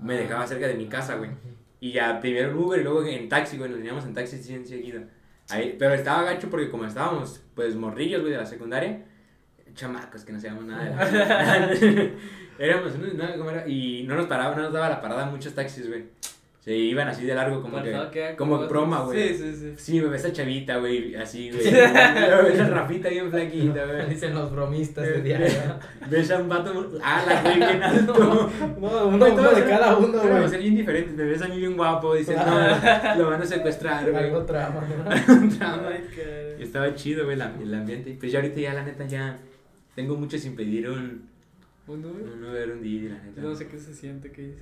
Me dejaba cerca de mi casa, güey. Y ya primero en Uber y luego en taxi, güey. Nos veníamos en taxi sí, enseguida. Ahí, pero estaba gacho porque como estábamos, pues morrillos, güey, de la secundaria. Chamacos que no sabíamos nada de la Éramos, no, no, ¿cómo era? Y no nos paraba, no nos daba la parada muchos taxis, güey. Se iban así de largo como Pensaba que... era como broma, güey. Sí, sí, sí. Sí, me ves a chavita, güey, así, güey. Ves a Rafita bien flaquita, güey. Dicen los bromistas de diario. Ves a un vato, ala, güey, bien alto. No, uno, uno de cada uno, Vamos a güey. ser bien diferentes. Me ves a mí bien guapo, dices, no, lo van a secuestrar, güey. Algo trama. Ay, qué- Y estaba chido, güey, la- el ambiente. Pues ya ahorita ya, la neta, ya tengo mucho sin pedir un, ¿Un Uber? un Uber, un Didi, la neta. No sé qué se siente, qué dice.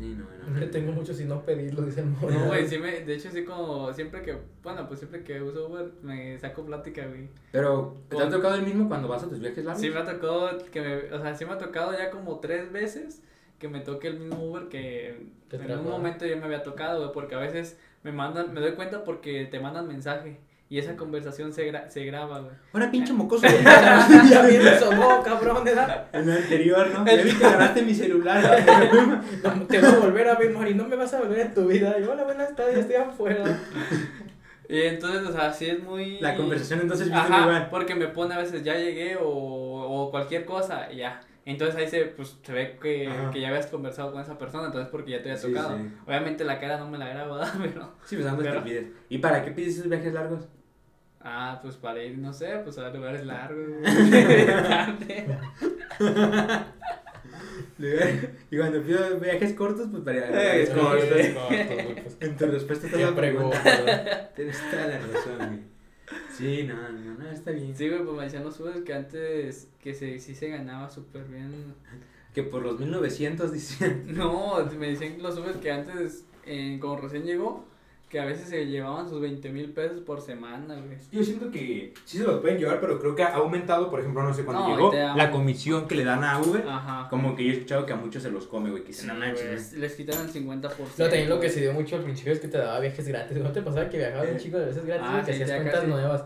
Sí, no, no. Tengo mucho sin no pedirlo, dice el mono. No, güey, sí me, de hecho sí como, siempre que, bueno, pues siempre que uso Uber, me saco plática, güey. Pero, ¿te ha tocado el mismo cuando vas a tus viajes largos? Sí me ha tocado que me, o sea, sí me ha tocado ya como tres veces que me toque el mismo Uber que en un momento ya me había tocado, güey, porque a veces me mandan, me doy cuenta porque te mandan mensaje y esa conversación se, gra- se graba, güey. Ahora, pinche mocoso. ya viene sonó, cabrón, ¿verdad? En el anterior, ¿no? Ya vi que agarraste mi celular. No, te voy a volver a ver, Mari, no me vas a volver en tu vida. Y hola, buenas tardes, estoy afuera. Y entonces, o sea, sí es muy... La conversación entonces viste Ajá, igual. porque me pone a veces ya llegué o, o cualquier cosa y ya. Entonces ahí se, pues, se ve que, que ya habías conversado con esa persona, entonces porque ya te había tocado. sí. Obviamente la cara no me la grabo, ¿verdad? Pero, Sí, pues ando Pero-. ¿Y para qué pides esos viajes largos? Ah, pues para ir, no sé, pues a lugares largos. y cuando pido viajes cortos, pues para ir a sí, cortos. cortos, pues. En tu respuesta Qué la pregunta. pregunta. Tienes toda la razón, güey. Sí, no, no, no, está bien. Sí, güey, pues me decían los subes que antes, que se, sí se ganaba súper bien. Que por los 1900 dicen. No, me dicen los subes que antes, eh, como recién llegó, que a veces se llevaban sus 20 mil pesos por semana, güey. Yo siento que sí se los pueden llevar, pero creo que ha aumentado, por ejemplo, no sé, cuando No, llegó la comisión que le dan a Uber. Ajá. Como que yo he escuchado que a muchos se los come, güey, que manches, güey". Les, les quitaron el 50%. No, también lo que se dio mucho al principio es que te daba viajes gratis. ¿No te pasaba que viajabas un chico de veces gratis Ah, y que sí, hacías cuentas casi. nuevas?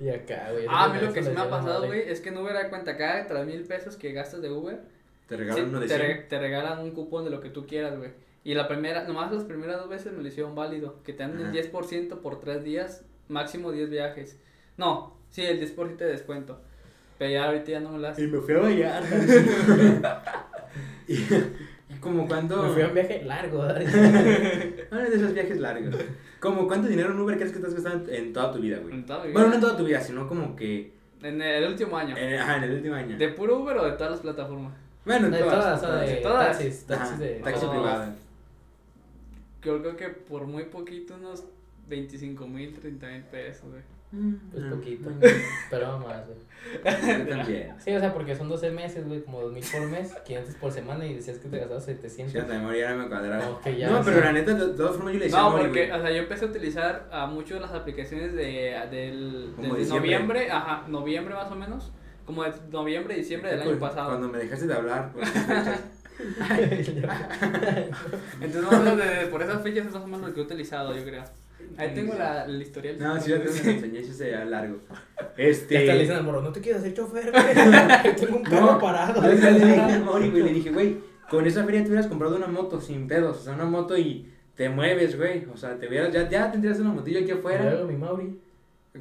Y acá, güey. Ah, a mí lo que sí me ha pasado, güey, es que en Uber da cuenta, cada 3 mil pesos que gastas de Uber, Te sí, regalan uno de te, 100. re- te regalan un cupón de lo que tú quieras, güey. Y la primera, nomás las primeras dos veces me lo hicieron válido, que te dan el Ajá. 10% por 3 días, máximo 10 viajes. No, sí, el 10% de descuento. Pero ya ahorita ya no me las... Y me fui a Vallarta. y, y como cuando... Me fui a un viaje largo. Uno de esos viajes largos. Como cuánto dinero en Uber crees que te has gastado en, toda tu vida, güey. En toda mi Bueno, no en toda tu vida, sino como que... En el último año. En, ajá, en el último año. ¿De puro Uber o de todas las plataformas? Bueno, en De todas. todas, sea, de todas. taxis, Ajá, taxis de... taxi Oh. privado. Yo creo que por muy poquito, unos 25 mil, 30 mil pesos, güey. Pues Ah. poquito, pero más, güey. Yo también. Sí, o sea, porque son 12 meses, güey, como 2000 por mes, 500 por semana y decías que te gastabas Sí, 700. hasta de memoria ahora me cuadraba. Ya, no, pero sí. la neta, de todas formas yo le decía No, porque, güey. o sea, yo empecé a utilizar a mucho de las aplicaciones de, del, Como desde diciembre. noviembre, ajá, noviembre más o menos, como de noviembre, diciembre del año pasado. Cuando me dejaste de hablar, fechas. Entonces, más o menos de- por esas fechas es más o menos lo que he utilizado, yo creo. Ahí tengo la, el historial. No, sí, yo te me enseñé ese sería largo. Ya hasta le Este. dicen al morro, no te quieres hacer chofer, güey. Tengo un carro No, parado. yo le dije a Mori, güey, le dije, güey, con esa feria te hubieras comprado una moto sin pedos, o sea, una moto y te mueves, güey, o sea, te hubieras, ya, ya tendrías una motillo aquí afuera. Luego mi Mauri.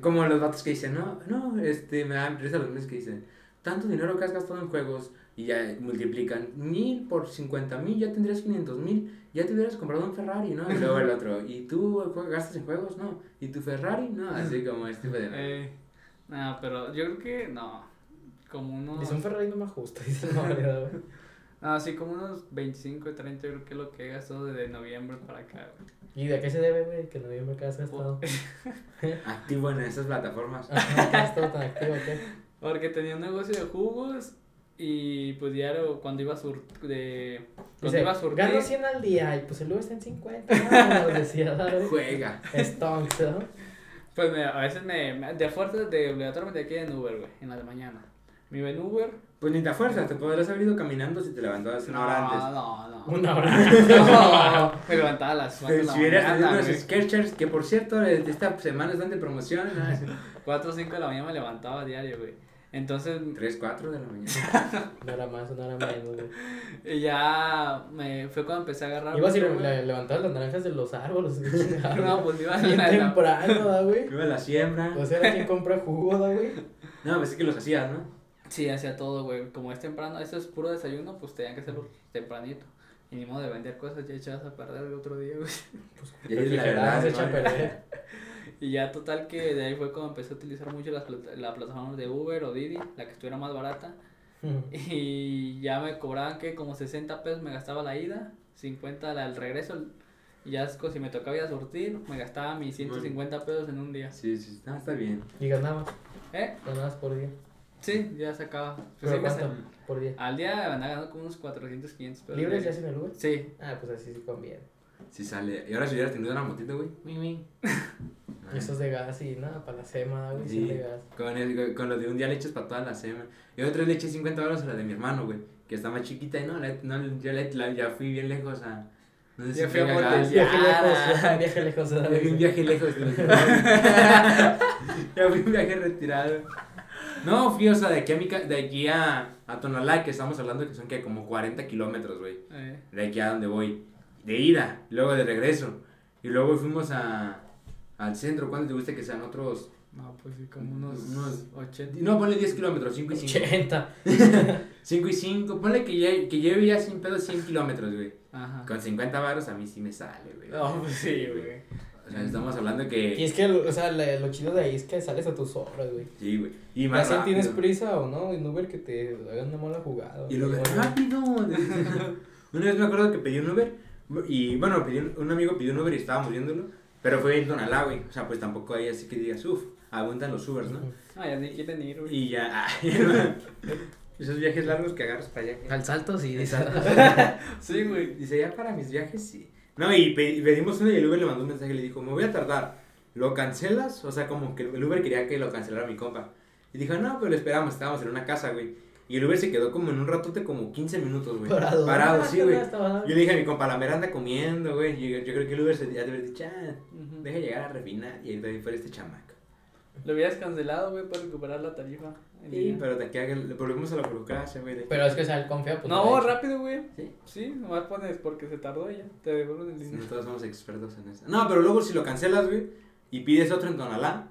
Como los vatos que dicen, no, no, este, me dan risa los memes que dicen, tanto dinero que has gastado en juegos y ya multiplican mil por cincuenta mil, ya tendrías quinientos mil, ya te hubieras comprado un Ferrari, ¿no? Y luego el otro, ¿y tú gastas en juegos? No. ¿Y tu Ferrari? No, así como este tipo de... Eh, no, pero yo creo que no. Como unos. Dice un Ferrari no me ajusta, dice no, güey. No, sí, como unos 25, 30, yo creo que es lo que he gastado desde noviembre para acá, güey. ¿Y de qué se debe, güey? Que en noviembre que has gastado. Activo en esas plataformas. Ajá, ¿qué has estado tan activo, qué? Porque tenía un negocio de jugos y pues diario cuando iba a sur de cuando Dice, iba a surtir gano 100 al día y pues el Uber está en 50. No, decía, ¿sabes? Juega. Stonks, ¿no? pues me- a veces me, me- de fuerza de obligatoriamente aquí en Uber, güey, en la de mañana. Me iba en Uber. Pues ni te fuerzas, te podrás haber ido caminando si te levantabas una hora antes. no, no. Una hora. No, me levantaba a las 4 de Si hubieras tenido unos. Skechers, que por cierto, eh, esta semana están de promoción. 4 o 5 de la mañana me levantaba diario, güey. Entonces 3, 4 de la mañana. Una hora más, una hora menos, güey. ya me fue cuando empecé a agarrar. Ibas y le, levantabas las naranjas de los árboles. No, pues iba a Bien la- temprano, ¿da, güey? Iba a la siembra. O sea, era quien compra jugo, ¿da, güey? No, pues es que los hacías, ¿no? Sí, hacía todo, güey. Como es temprano, esto es puro desayuno, pues tenían que hacerlo tempranito. Y ni modo de vender cosas ya echadas a perder el otro día, güey. Y ahí es la verdad, se echa a perder. Y ya total que de ahí fue cuando empecé a utilizar mucho las plata- la plataforma de Uber o Didi, la que estuviera más barata. Y ya me cobraban que como 60 pesos me gastaba la ida, 50 la- el regreso. Y ya si me tocaba ir a surtir, me gastaba mis 150 pesos en un día. Sí, sí, no, está bien. Y ganabas, ¿Eh? ganabas por día. Sí, ya sacaba. Pues ¿Pero sí cuánto? Por día. Al día andaba ganando como unos 400, 500 pesos. ¿Libres ya sin el Uber? Sí, Ah, pues así sí conviene. Sí sale. Y ahora si hubieras tenido una motito, güey. Y esos de gas y nada, para la sema, güey, Sí. de gas. Con, el, con lo de un día le echas para toda la semana. Y otra vez le eché 50 horas a la de mi hermano, güey. Que está más chiquita y no, la- no yo la- la- ya fui bien lejos a. No sé Ya si fui a. Montes, Viaje Ya. lejos, viaje lejos. Ya fui un viaje lejos. ya fui un viaje retirado. No, fui, o sea, de aquí a, mi, ca- de aquí a, a Tonalá, que estamos hablando que son que como 40 kilómetros, güey. eh, De aquí a donde voy. De ida, luego de regreso. Y luego fuimos a. al centro, ¿cuánto te gusta que sean otros? No, pues sí, como unos, Unos- 80. No, ponle 10 kilómetros, 5 y 5. 80. 5 y 5, ponle que, ya, que lleve ya sin pedo 100 kilómetros, güey. Ajá. Con 50 varos a mí sí me sale, güey. No, pues sí, güey. O sea, estamos hablando Y que... es que, o sea, lo chido de ahí es que sales a tus horas, güey. Sí, güey. Y Ya más si tienes prisa o no, en Uber que te hagan una mala jugada. Y lo ves rápido. una vez me acuerdo que pedí un Uber. Y bueno, pedí un, amigo pidió un Uber y estábamos viéndolo. Pero fue en Tonalá, güey. O sea, pues tampoco hay así que digas, uff, aguantan los Ubers, ¿no? Ah, ya ni quieren ir, güey. Y ya. Esos viajes largos que agarras para allá. Al salto sí, dice. Sí, güey. Dice, ya para mis viajes sí. No, y pe- pedimos uno y el Uber le mandó un mensaje y le dijo, me voy a tardar. ¿Lo cancelas? O sea, como que el Uber quería que lo cancelara mi compa. Y dijo, no, pero lo esperamos, estábamos en una casa, güey. Y el Uber se quedó como en un ratote, como 15 minutos, güey. Parado. Parado, sí, güey. Yo le dije a mi compa, la mera anda comiendo, güey. Y yo, yo creo que el Uber se ha de haber dicho, ah, deja llegar a refinar. Y ahí fue este chamaco. Lo hubieras cancelado, güey, para recuperar la tarifa. Sí, pero de a que le volvemos a la burocracia, güey. Pero es que, o sea, el confía, pues. No, rápido, güey. Sí. Sí, nomás pones porque se tardó ya. Te devuelven el Sí, dinero. todos somos expertos en eso. No, pero luego si lo cancelas, güey, y pides otro en Tonalá,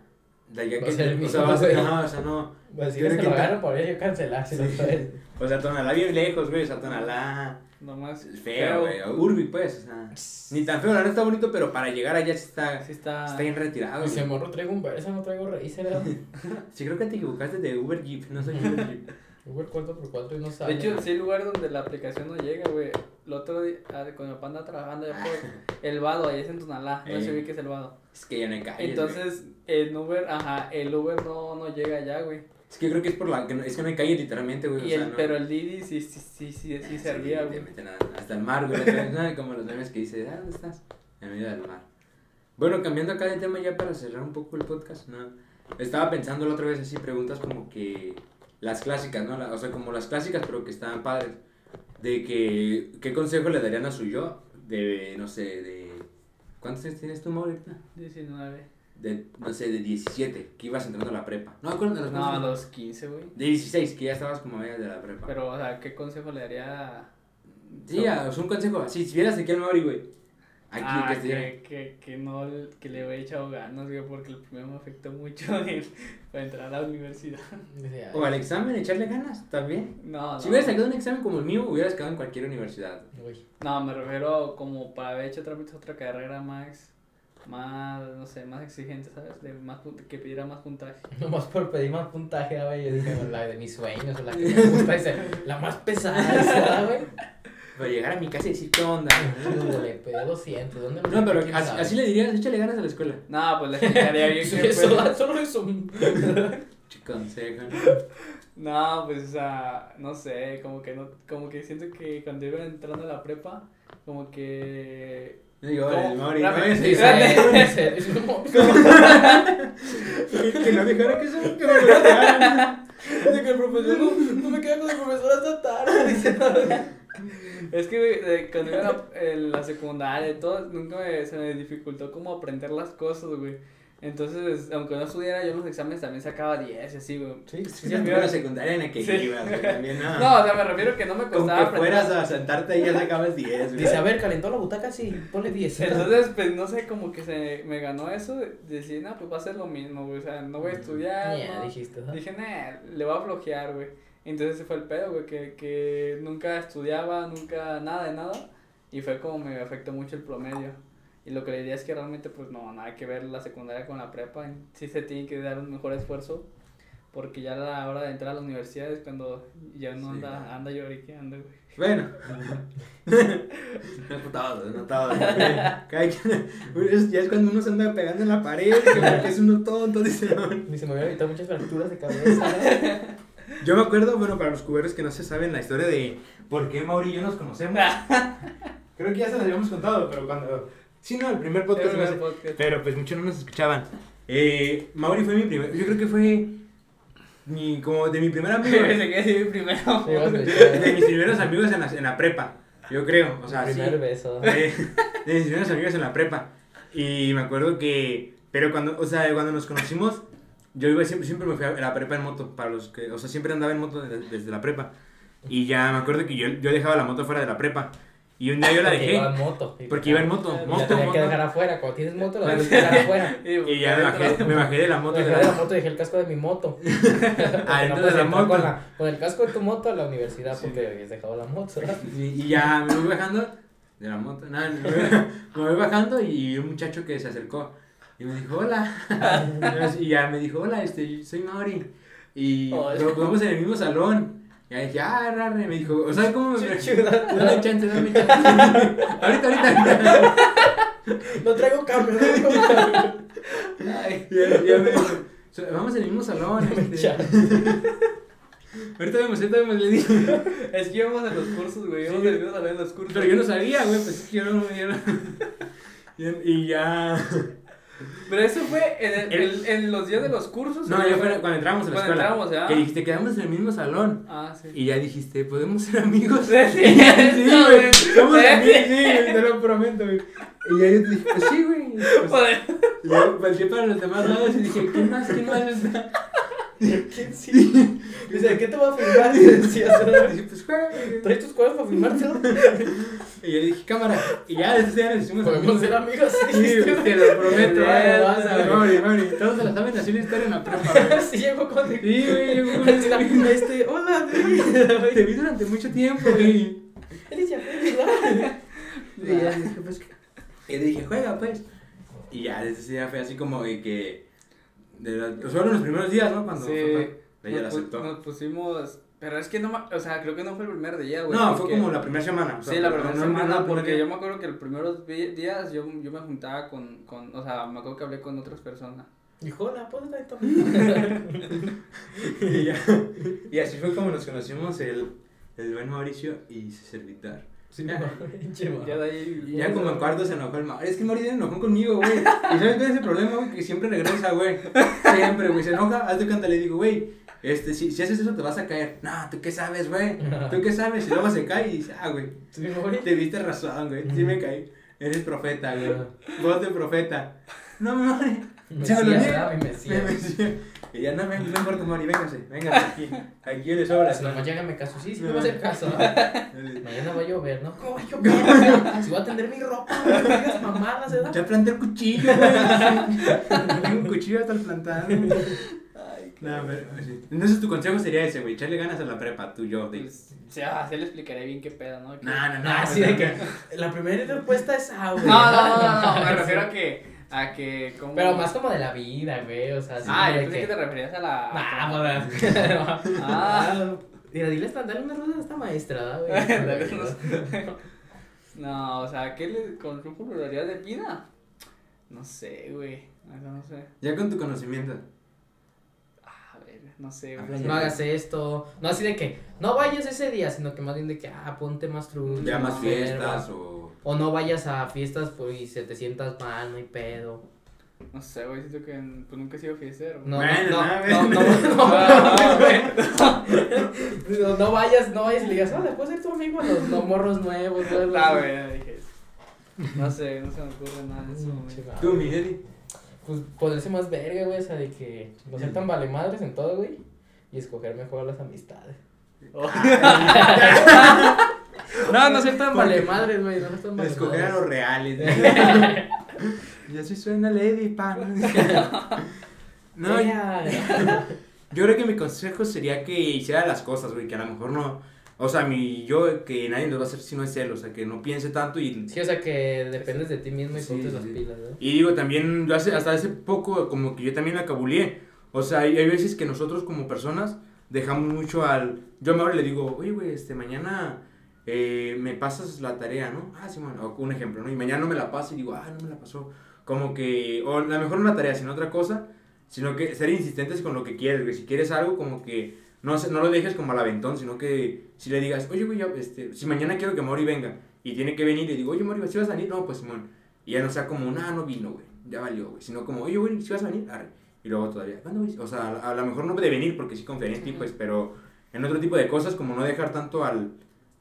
de allá que ser o sea, va a ser, güey. ajá, o sea, no. Pues si Tiene se que lo entrar- agarro, podría yo cancelárselo Sí. otra vez. O sea, Tonalá bien lejos, güey, o sea, Tonalá Nomás. feo, güey, Urbi, pues, o sea, ni tan feo, la verdad está bonito, pero para llegar allá sí está, Sí está. está bien retirado, Dice, güey. morro, traigo un Versa, no traigo raíces, ¿verdad? Sí, creo que te equivocaste de Uber Jeep, no soy Uber Jeep. Uber 4x4 y no De sale. hecho, sí hay lugares donde la aplicación no llega, güey. El otro día, ah, cuando mi papá anda trabajando allá por el Vado, ahí es en Tonalá. No ve que es el Vado. Es que ya no hay calles, güey. Entonces, el Uber, ajá, el Uber no, no llega allá, güey. Es que yo creo que es por la, que no, es que no hay calle literalmente, güey, o Y sea, el, no. Pero el Didi sí, sí, sí, sí, sí servía, te güey. hasta el mar, güey. ¿sabes? Como los memes que dice, ah, ¿dónde estás? En medio del mar. Bueno, cambiando acá de tema ya para cerrar un poco el podcast, ¿no? Estaba pensando la otra vez así, preguntas como que las clásicas, ¿no? La- o sea, como las clásicas, pero que estaban padres. De que, ¿qué consejo le darían a su yo? De, no sé, de... ¿Cuántos años tienes tú, Mauro, ahorita? 19. De, no sé, de 17, que ibas entrando a la prepa. No, acuerdo de los No, a los 15, güey. De 16, que ya estabas como medio de la prepa. Pero, o sea, ¿qué consejo le daría? Sí, a- o sea, un consejo así, si vieras aquí al Mauri, güey. Aquí, ah, que que, que, que no, que le he echado ganas, güey, porque el primero me afectó mucho en- para entrar a la universidad. O al examen, echarle ganas, también. No, no. Si hubieras sacado un examen como el mío, hubieras quedado en cualquier universidad. güey. No, me refiero como para haber hecho otra vez otra carrera más, más, no sé, más exigente, ¿sabes? De más, que pidiera más puntaje. Nomás por pedir más puntaje, güey. Yo dije, la de mis sueños o la que me gusta, dice, la más pesada, esa, güey. Para llegar a mi casa y decir, ¿qué onda? Le pedí 200, ¿dónde lo No, pero así, así le dirías, échale ganas a la escuela. No, pues le explicaría bien que eso, solo eso. Consejo. No, pues, o sea, no sé, como que no, como que siento que cuando iba entrando a la prepa, como que... Digo, no es no, que, no dejara que me lo dejaran. dice que el profesor no, no me queda con el profesor hasta tarde. Dice, Es que cuando iba la, en la secundaria y todo, nunca me, se me dificultó como aprender las cosas, güey. Entonces, aunque no estudiara, yo en los exámenes también sacaba 10 y así, güey. sí, Sí, ya la secundaria en la que Sí. ibas, güey, también, no. No, o sea, me refiero que no me Con costaba que aprender. fueras a sentarte ahí ya sacabas 10, güey. Dice, a ver, calentó la butaca, sí, ponle 10. Entonces, pues, no sé, como que se me ganó eso de de decir, no, pues va a ser lo mismo, güey, o sea, no voy a estudiar, Ya, no. dijiste, ¿no? Dije, nah, le voy a flojear, güey. Entonces ese fue el pedo, güey, que, que nunca estudiaba, nunca nada de nada. Y fue como me afectó mucho el promedio. Y lo que le diría es que realmente, pues no, nada que ver la secundaria con la prepa. Sí se tiene que dar un mejor esfuerzo. Porque ya a la hora de entrar a la universidad es cuando ya no Sí, anda, anda lloriqueando, güey. Bueno. no todos, no todos. Cada quien- es- ya es cuando uno se anda pegando en la pared, que porque es uno tonto, dice. no. Dice, me voy a evitar muchas fracturas de cabeza. Yo me acuerdo, bueno, para los cuberos que no se saben la historia de por qué Mauri y yo nos conocemos. Creo que ya se las habíamos contado, pero cuando. Sí, no, el primer podcast. El no primer sé, podcast. Pero pues muchos no nos escuchaban. Eh, Mauri fue mi primer. Yo creo que fue. Mi, como de mi primer amigo. Se quedó así primero. Sí, de mis primeros amigos en la, en la prepa. Yo creo. O sea, sí. Primer beso. de, de mis primeros amigos en la prepa. Y me acuerdo que, pero cuando, o sea, cuando nos conocimos, yo iba siempre, siempre me fui a la prepa en moto, para los que, o sea, siempre andaba en moto desde, desde la prepa. Y ya me acuerdo que yo, yo dejaba la moto fuera de la prepa. Y un día yo la Porque dejé. iba en moto. Porque iba en moto, moto, La tenía que moto. dejar afuera. Cuando tienes moto, la tienes que dejar afuera. Y ya me bajé, me bajé de la moto. Dejé de de la moto y dejé el casco de mi moto. Porque no puedes la moto. Con, la- con el casco de tu moto a la universidad porque habías dejado la moto. Y, y ya me voy bajando de la moto. Nada, me voy, me voy bajando y un muchacho que se acercó y me dijo, hola. Y ya me dijo, hola, este, soy Mauri. Y Hola. nos vamos en el mismo salón. Y ya dije, ah, rarre. Me dijo, o sea, ¿cómo me.? Dame chance, dame chance. ahorita, ahorita. No traigo cambio, no traigo cambio. Ay, Y ya, ya me dijo, "So- vamos en el mismo salón. este". Ahorita vemos, ahorita vemos, le dije. es que íbamos a los cursos, güey. Íbamos Sí. los cursos. Pero yo no sabía, güey, pues es que yo no. yo no- y ya. Pero eso fue en, el- El- en- en los días de los cursos. No, ¿o ya fue- cuando entramos a la escuela. entramos, ¿ya? Que dijiste, quedamos en el mismo salón. Ah, sí. Y ya dijiste, ¿podemos ser amigos? Sí, sí, güey. Somos Sí. amigos, sí, güey, te lo prometo, güey. Y ya yo te dije, pues sí, güey. Pues, Joder. y yo volteé para los demás lados y dije, ¿quién más? ¿Quién más está? ¿Quién sí? Dice, ¿qué te va a filmar? Y decías, Y dije, pues güey. ¿traes tus cuadros para filmárselo? Y yo dije, cámara. Y ya desde ese día nos hicimos Podemos ser amigos. Sí, te lo prometo. Ya, güey. vas a ver. Mori, Mori, todos se la saben así la historia en la prepa. Sí, llegó con Sí, güey. Así la- este, hola, güey. Te vi durante mucho tiempo, güey. Alicia, ¿verdad? Y ya dije, pues, y le dije, juega, pues. Y ya, desde ese día fue así como de que. De la, fueron los primeros días, ¿no? Cuando Sí. fue- ella la aceptó. Nos pusimos. Pero es que no. O sea, creo que no fue el primer día, güey. no, fue como la primera semana. o sea, Sí, la primera no- semana, no- porque yo me acuerdo que los primeros días yo, yo me juntaba con, con, o sea, me acuerdo que hablé con otras personas. ¿puedo estar también? y, ya, y así fue como nos conocimos el, el buen Mauricio y su servidor. Sí, Ya. ma. Ya de ahí. Ya como en cuarto se enojó el Mauricio. Es que Mauricio se enojó conmigo, güey. ¿Y sabes cuál es el problema, güey? Que siempre regresa, güey. Siempre, güey. Se enoja, hazte cuenta, le digo, güey. Este, si, si haces eso te vas a caer. No, ¿tú qué sabes, güey? ¿Tú qué sabes? Y luego se cae y dice, ah, güey. Te viste razón, güey. Sí me caí. Eres profeta, güey. Voz de profeta. No me mames. Mesías, Me Mesías. Y ya no me no importa, Mari, véngase, véngase aquí. Aquí le sobra. Si nomás llega me caso, sí, sí me va a hacer caso. Mañana va a llover, ¿no? ¿Cómo va a llover? Si voy a tender mi ropa, no me digas mamadas, ¿verdad? Ya planté el cuchillo, güey. Tengo un cuchillo hasta el plantado. Ay, qué- No, pero sí. Entonces tu consejo sería ese, güey. Echarle ganas a la prepa, tú, yo. de- Pues, o sea, así le explicaré bien qué pedo, ¿no? Que- No, no, no. Ah, sí, de que la primera respuesta es no, no, no, no, me refiero a que, a que, como... Pero más como de la vida, güey, o sea, así Ah, yo de pensé que te referías a la... Nah, pues, Ah. Ah, Mira, diles, dale una rosa a esta maestra, güey. No, o sea, ¿qué le, con su popularidad de vida? No sé, güey, eso no sé. Ya con tu conocimiento. Ah, A ver, no sé, güey. No hagas esto. No así de que no vayas ese día, sino que más bien de que, ah, ponte más truco. Ya más no, fiestas o. O no vayas a fiestas pues y se te sientas mal, no hay pedo. No sé, güey, siento que pues, nunca he sido fiestero. No, no, no, no, no, bueno. no, Ah, no, no vayas, no vayas y le digas, hola, puedes ser tu amigo los no morros nuevos, güey. Ah, güey, ya dije. No sé, no se me ocurre nada de eso, Mm, güey. Tú, Miguel. Pues ponerse más verga, güey, o sea, de que no ser tan vale madres en todo, güey. Y escoger mejor las amistades. No, no ser tan vale madres, güey, no ser tan vale Escoger a los reales. y así suena Lady Pan. No, Ya. yo creo que mi consejo sería que hiciera las cosas, güey, que a lo mejor no. O sea, mi yo, que nadie nos va a hacer si no es él, o sea, que no piense tanto y Sí, o sea, que dependes de ti mismo y Sí, sí, las sí. pilas, ¿no? Y digo, también, yo hace, hasta hace poco, como que yo también la cabuleé. O sea, hay, hay veces que nosotros como personas dejamos mucho al... Yo a Mauro le digo, oye, güey, este, mañana eh, me pasas la tarea, ¿no? Ah, sí, bueno, un ejemplo, ¿no? Y mañana no me la pasa y digo, ah, no me la pasó. Como que, o a lo mejor no la tarea, sino otra cosa, sino que ser insistentes con lo que quieres, güey. Si quieres algo, como que no, no lo dejes como al aventón, sino que si le digas, oye, güey, este, si mañana quiero que Mauri venga y tiene que venir, le digo, oye, Mauri, ¿si vas a venir? No, pues Simón. Y ya no sea como, nah, no vino, güey, ya valió, güey. Sino como, oye, güey, ¿si vas a venir? Arre. Y luego todavía, ¿cuándo, güey? O sea, a, a lo mejor no puede venir porque sí confiaría en ti, pues, pero en otro tipo de cosas, como no dejar tanto al,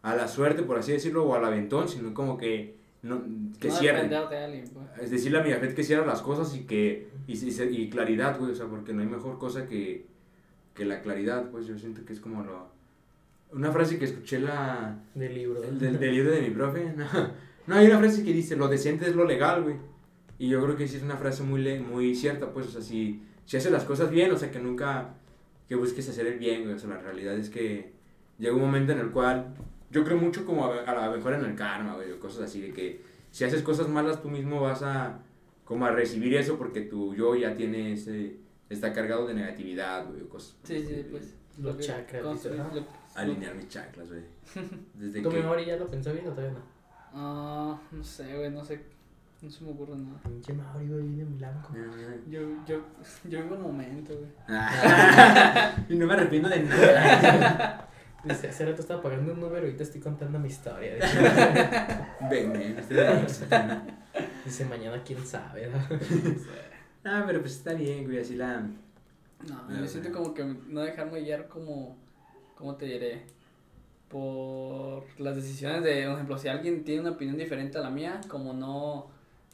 a la suerte, por así decirlo, o al aventón, sino como que, no, que no cierre. depender de alguien, pues. Es decirle a mi Jafet que cierra las cosas y que, y, y, y claridad, güey, o sea, porque no hay mejor cosa que, que la claridad, pues yo siento que es como lo, una frase que escuché la, Del libro. el del, del libro de mi profe. No, no, hay una frase que dice, lo decente es lo legal, güey. Y yo creo que sí es una frase muy, le- muy cierta, pues, o sea, si, si haces las cosas bien, o sea, que nunca, que busques hacer el bien, güey. O sea, la realidad es que llega un momento en el cual, yo creo mucho como a, a lo mejor en el karma, güey, o cosas así, de que si haces cosas malas, tú mismo vas a, como a recibir eso porque tu yo ya tiene ese, está cargado de negatividad, güey, o cosas. Sí, sí, pues. Los chakras, Alinear mis chakras, güey. Desde ¿Tu que... memoria ya lo pensó bien o todavía no? Ah, no sé, güey, no sé. No se me ocurre nada. Pinche Mauri, güey, viene en blanco. Yo, yo, yo vivo el momento, güey. y no me arrepiento de nada. Dice, hace rato estaba pagando un Uber y ahorita estoy contando mi historia. Ven, ven, este. Dice, mañana quién sabe. ¿no? Ah, pero pues está bien, güey, así la... No, yo siento como que no dejarme guiar como, ¿cómo te diré? Por las decisiones de, por ejemplo, si alguien tiene una opinión diferente a la mía, como no,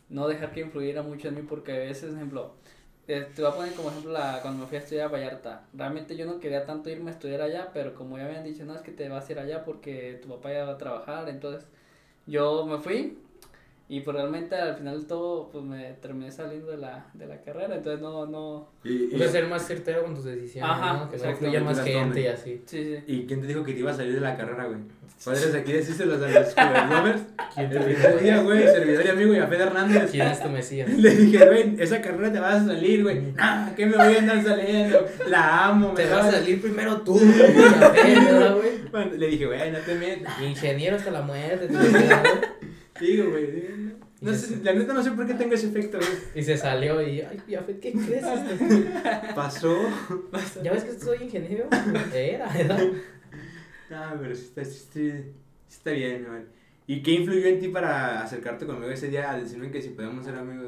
no dejar que influyera mucho en mí, porque a veces, por ejemplo, eh, te voy a poner como ejemplo la, cuando me fui a estudiar a Vallarta. Realmente yo no quería tanto irme a estudiar allá, pero como ya habían dicho, no, es que te vas a ir allá porque tu papá ya va a trabajar, entonces yo me fui y pues realmente al final todo, pues me terminé saliendo de la, de la carrera, entonces no, no, Y, y- Puedes ser más certero con tus decisiones, Ajá, ¿no? Que no exacto, influya más gente y así. sí, sí. ¿y quién te dijo que te iba a salir de la carrera, güey? Padres aquí decíselos a los lovers. ¿Quién te día, güey, servidor y amigo y a Fede Hernández. ¿Quién es tu mesías? Le dije, güey, esa carrera te vas a salir, güey. Ah, ¿qué me voy a andar saliendo? La amo, Te me vas a salir primero tú, güey, a Le dije, güey, no te metas. Ingeniero hasta la muerte. te. Digo, güey. no. No sé, la neta no sé por qué tengo ese efecto, güey. Y se salió y, ay, Piafet, ¿qué crees? Pasó. ¿Ya ves que soy ingeniero? Era, ¿verdad? Ah, pero sí está, sí, sí- sí está bien, güey. ¿Y qué influyó en ti para acercarte conmigo ese día a decirme que si podemos ser amigos?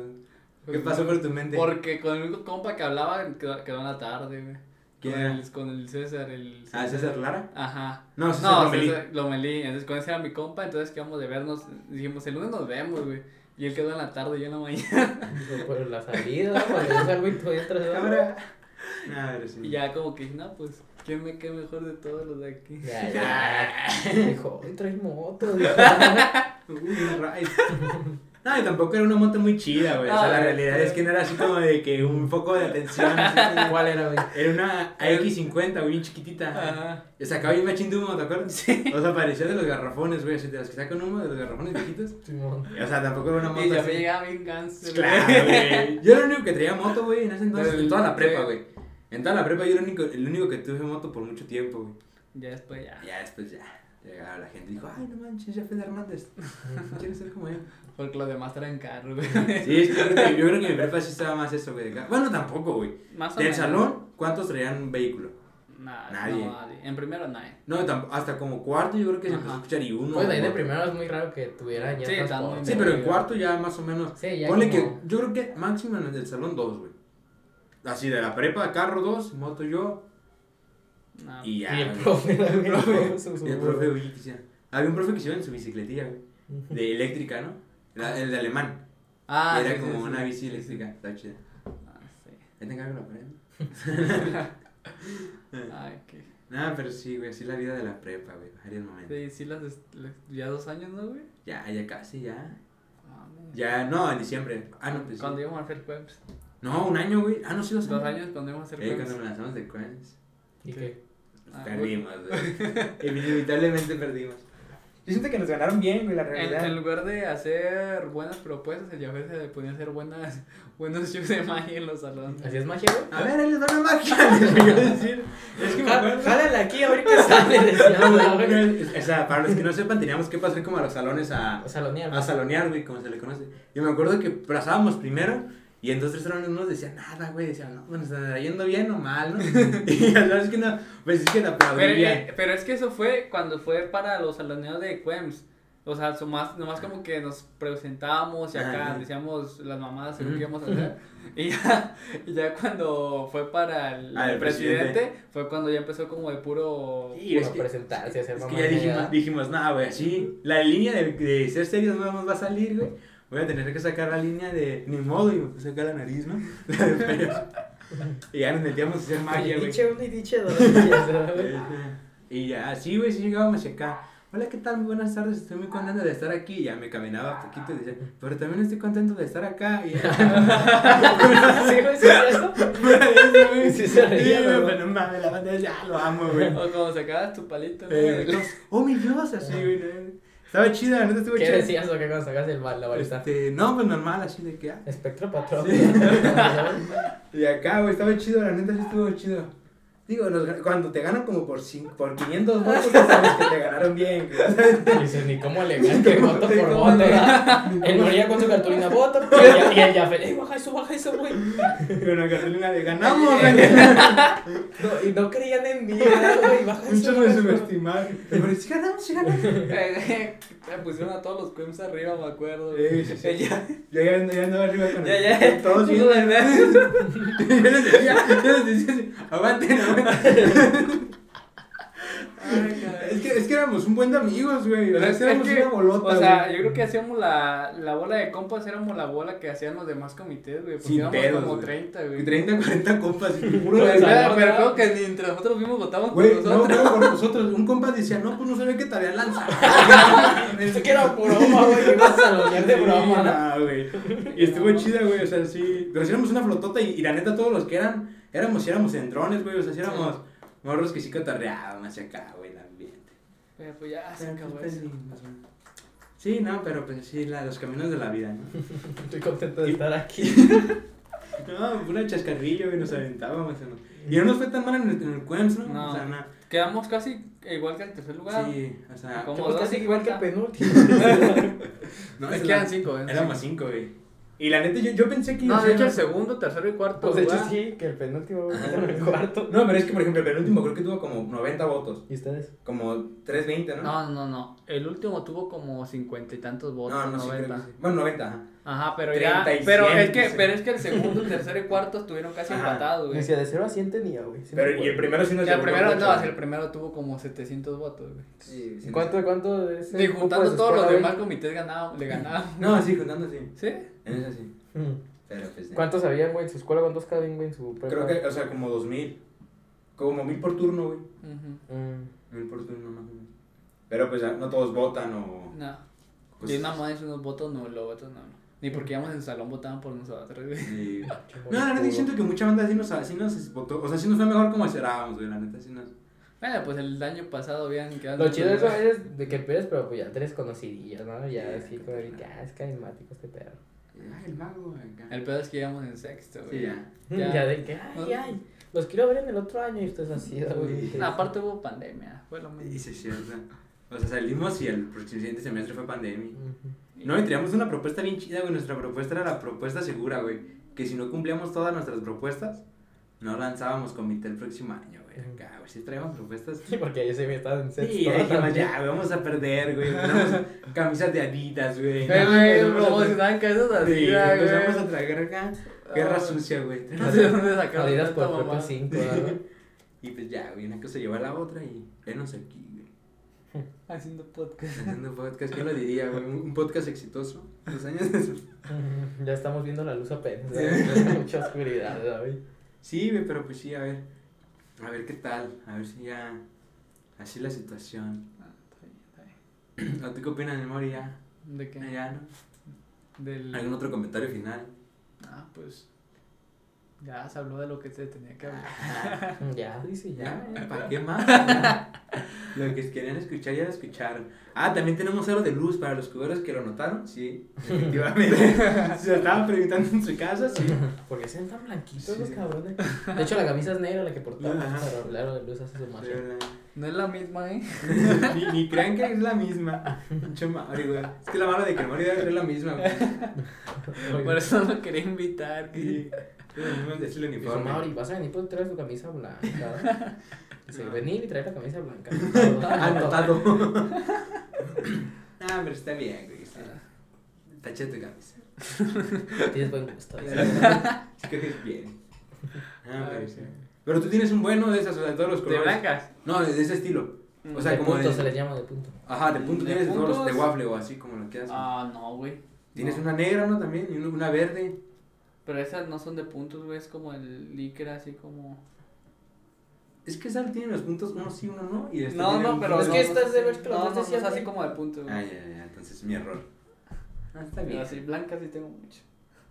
¿Qué Pues, pasó por tu mente? Porque con el único compa que hablaba quedó, quedó en la tarde, güey. ¿Quién con el, con el César, el ¿Ah, César Lara? Ajá. No, César No, Lomelí. César Lomelí. Entonces con ese era mi compa, entonces quedamos de vernos. Dijimos, el lunes nos vemos, güey. Y él quedó en la tarde y yo en la mañana. Por la salida, cuando yo salgo y tú entras, ¿verdad? Ahora. Ah, sí. Y ya como que, no, pues, ¿quién me queda mejor de todos los de aquí? Ya, ya. Dijo, hoy traes moto. dijo. Uy, un ride. No, y tampoco era una moto muy chida, güey. O sea, la realidad es que no era así como de que un foco de atención. ¿Cuál era, güey? Era una AX50, güey, bien chiquitita. Ajá. Y sacaba bien machín de humo, ¿te acuerdas? Sí. O sea, parecía de los garrafones, güey, así de los que sacan humo, de los garrafones viejitos. Simón. O sea, tampoco era una moto Y ya así. me llegaba bien güey. Claro, güey. Yo era el único que traía moto, güey, en ese entonces, en toda la prepa, güey. En toda la prepa yo era el único, el único que tuve moto por mucho tiempo, güey. Ya después ya. Ya después ya, llegaba la gente y dijo, ay, no manches, ya Fede Hernández. Quiero ser como él. Porque los demás traen carro, güey. Sí, yo creo que, yo creo que en mi prepa sí estaba más eso, güey. Bueno, tampoco, güey. Más o Del menos. salón, ¿cuántos traían un vehículo? Nada, Nadie. No, nadie. En primero nadie. No, hasta como cuarto yo creo que se empezó a escuchar y uno. Pues ahí de primero es muy raro que tuvieran ya Sí, transporte. Sí, pero en cuarto ya más o menos. Sí, ya Ponle como- que yo creo que máximo en el del salón dos, güey. Así de la prepa, carro dos, moto yo No. y ya. Y el profe, güey, el profe, su- su- Y el profe, güey, Había un profe que se iba en su bicicletilla, güey. De eléctrica, ¿no? La- el de alemán. Ah, era sí, como sí, una sí. bici eléctrica. Está chida. Ah, sí. Ahí te encargo la pared. Ay, qué. No, pero sí, güey, así la vida de la prepa, güey. Varios momentos. Sí, sí, las, ya dos años, ¿no, güey? Ya, ya casi, ya. Ya, no, en diciembre. Ah, no, pues sí. Cuando íbamos a hacer webs. No, un año, güey. Ah, no, sí, dos, Dos años cuando íbamos a hacer Eh, webs. cuando me lanzamos de Queens. ¿Y qué? Ah, Perdimos, güey. Inevitablemente perdimos. Yo siento que nos ganaron bien, güey, la En, en lugar de hacer buenas propuestas, el Jafet se ponía a hacer buenas, buenos shows de magia en los salones. ¿Así es magia, güey? A ver, ahí les doy una magia. Les voy a decir. Es que. Jálale aquí a ver qué sale, decía. O sea, para los que no sepan, teníamos que pasar como a los salones a, O salonear. a salonear, güey, como se le conoce. Yo me acuerdo que pasábamos primero y en dos, tres no nos decían nada, güey. Decían, no, bueno, está yendo bien o mal, ¿no? y la verdad es que no, pues es que la Pero, eh, pero es que eso fue cuando fue para los saloneos de Quems. O sea, so más, nomás como que nos presentábamos y acá decíamos las mamadas según que íbamos a hacer. Y ya, y ya cuando fue para el, Ah, el presidente, presidente. fue cuando ya empezó como de puro... Sí, es Puro que, presentarse, hacer es que ya dijimos, dijimos, nada, güey, así, la línea de, de ser serios no nos va a salir, güey. Voy a tener que sacar la línea de ni modo y me puse acá la nariz, ¿no? La de feos. y ya nos metíamos a hacer magia, güey. Diche uno y diche dos. Este, Y ya, así, güey, sí llegábamos acá. Hola, ¿qué tal? Muy buenas tardes, estoy muy contento de estar aquí. Y ya me caminaba poquito y decía, pero también estoy contento de estar acá. Y ya. sí, güey, sí, es eso. Güey. Sí se reía, Sí, güey, pero mames, la banda ya lo amo, güey. O como sacabas tu palito, todos, oh, mi Dios, así, güey. Estaba chida, la neta estuvo ¿Qué chida. decías o qué cuando sacas el, la varita? Este, no, pues normal, así de que, ah. Espectro patrón. Y acá, güey, estaba chido, la neta sí estuvo chido. Digo, cuando te ganan como por, cinco, por 500 votos, ya sabes que te ganaron bien. Dices, ni cómo le ganas que voto por voto, ¿verdad? El Moría con su cartulina, voto. Y el- y Jafet, ey, baja eso, baja eso, güey. Con la cartulina de ganamos, güey. No, y no creían en mí, ¿verdad, güey, baja eso. Muchos me subestimaron. Pero sí ganamos, sí ganamos. Me pusieron a todos los cuems arriba, me acuerdo. Sí, sí, sí. Ya, Ya, ya, ya andaba arriba con ya, ya. todos bien. Yo les decía, yo les decía aguanten. Es que, es que éramos un buen de amigos, güey. O sea, Es éramos que, una bolota, O sea, güey. yo creo que hacíamos la, la bola de compas, éramos la bola que hacían los demás comités, güey. Porque Sin éramos pedos, como güey. 30, güey. 30, 40 compas, puro Pero, creo que ni entre nosotros mismos votamos por Güey, no, nosotros. por nosotros. Un compa decía, no, pues no sabía que te habían lanzado. Pensé que era broma, güey, que ibas a de broma, ¿no? Güey. Y estuvo chida, güey, o sea, sí. Pero éramos una flotota y, y la neta, todos los que eran, éramos, sí éramos en drones, güey, o sea, sí éramos morros que sí cotorreaban hacia acá, güey, el ambiente. Pero pues ya se acabó pues, eso. sí, más o menos. Sí, no, pero pues sí, la, los caminos de la vida, ¿no? Estoy contento de estar aquí. No, pura chascarrillo, güey, nos aventábamos. ¿no? Y no nos fue tan mal en el, en el Cuems, ¿no? No. O sea, nada. Quedamos casi igual que el tercer lugar. Sí, o sea, Como casi y igual que el penúltimo. no, Es que eran cinco, ¿eh? Éramos cinco, güey. Y la neta, yo, yo pensé que iba No, a de hecho el segundo, tercero y cuarto. Pues de hecho sí, que el penúltimo, en el cuarto. No, pero es que, por ejemplo, el penúltimo creo que tuvo como 90 votos. ¿Y ustedes? Como 320, ¿no? No, no, no. El último tuvo como cincuenta y tantos votos, no, no, sí, creo 90. que sí. Bueno, 90, ajá. Ajá, pero ya. 30 y Pero 100, es que, pero es que el segundo, tercero y cuarto estuvieron casi Ajá. empatados, güey. Decía, de 0 a 100 tenía, güey. sí Pero, y el primero sí nos O sea, el primero, mucho, no, el primero tuvo como 700 votos, güey. Sí, sí, ¿Y ¿Cuánto, no cuánto de ese Y grupo juntando de todos los escuela, demás güey? comités ganaban, le ganaban. No, sí, contando, sí. ¿Sí? En eso sí. Mm. Pero pues. eh, ¿Cuántos habían, güey, en su escuela? ¿Cuántos caben, güey, en su prepa? Creo que, o sea, como 2000. Como 1000 por turno, güey. Ujú. Mm. 1000 por turno, más o menos. Pero pues no todos votan o. No. cosas Y una más unos votos no, los votos no. Ni porque íbamos en el salón votaban por nosotros, güey. Sí. No, la neta, yo siento que mucha banda sí nos, sí nos votó. O sea, sí nos fue mejor como esperábamos, güey. La neta, sí nos. Bueno, pues el año pasado habían quedado. Lo chido de eso es de que pierdes, pero pues ya te eres conocidillo, ¿no? Ya así como de que, ah, es carismático este perro. Ay, el mago, acá. El pedo es que íbamos en sexto, güey. Sí, ya. Ya. Ya, de que, ay, ay, los quiero ver en el otro año y ustedes así, güey. Sí. Aparte hubo pandemia, fue lo Y mismo. sí, es cierto. O sea, salimos y el siguiente semestre fue pandemia. No, y teníamos una propuesta bien chida, güey. Nuestra propuesta era la propuesta segura, güey. Que si no cumplíamos todas nuestras propuestas, no lanzábamos comité el próximo año, güey. Acá, güey. Si traíamos propuestas. Sí, porque ayer se me estaba en sexto. Sí, dijimos, ya, güey, vamos a perder, güey. Tenemos camisas de Adidas, güey. No, güey, empezamos a- promocionaban cabezas así, Sí, güey. empezamos a traer acá. Guerra sucia, güey. No sé de dónde sacaron Adidas por mamá. Pepe 5, ¿verdad? Y pues ya, güey, una cosa lleva a la otra y venos aquí, güey. Haciendo podcast. Haciendo podcast, ¿quién lo diría, güey? Un podcast exitoso. Dos años después. Ya estamos viendo la luz apenas. Mucha oscuridad, güey. Sí, güey, pero pues sí, a ver. A ver qué tal. A ver si ya. Así la situación. Ah, está bien, está bien. ¿O tú qué opinas, Memoria? Ya, ¿De qué? ya, ¿no? Del... ¿Algún otro comentario final? Ah, pues. Ya se habló de lo que se tenía que hablar. Ya, dice, ya. ¿Ya? ¿Para qué más? lo que querían escuchar ya lo escucharon. Ah, también tenemos aro de luz para los cuberos que lo notaron. Sí, efectivamente. Se estaban preguntando en su casa, sí. ¿Por qué se ven tan blanquitos Sí. los cabrones? De hecho, la camisa es negra la que portamos, pero el aro de luz hace su magia. No es la misma, ¿eh? ni, ni crean que es la misma. Es que la mala de que Mauri debe ser la misma. Por eso no quería invitar. Sí. Es el Dijo, uniforme. Mauri, vas a venir por traer tu camisa blanca. Dice, No. venir y traer la camisa blanca. Anotado. ah, pero está bien, güey. Está, está chida tu camisa. Tienes buen gusto. Sí que es bien. Ah, pero sí. Pero tú tienes un bueno de esas, o sea, de todos los ¿De colores. blancas? No, de ese estilo. O sea, de como punto de- se les llama de punto. Ajá, de punto ¿De tienes de todos los de waffle o así como lo quieras. Ah, no, güey. Tienes no. una negra, ¿no? También, y una verde. Pero esas no son de puntos, güey. Es como el licra, así como. Es que esa tiene los puntos uno sí, uno no. Y esta No, tiene no, un pero Es que esta es de ver que los no, dos no, no, es así como de punto, güey. Ah, ya, ya, entonces es mi error. Ah, está Pero bien. así, blanca sí tengo mucho.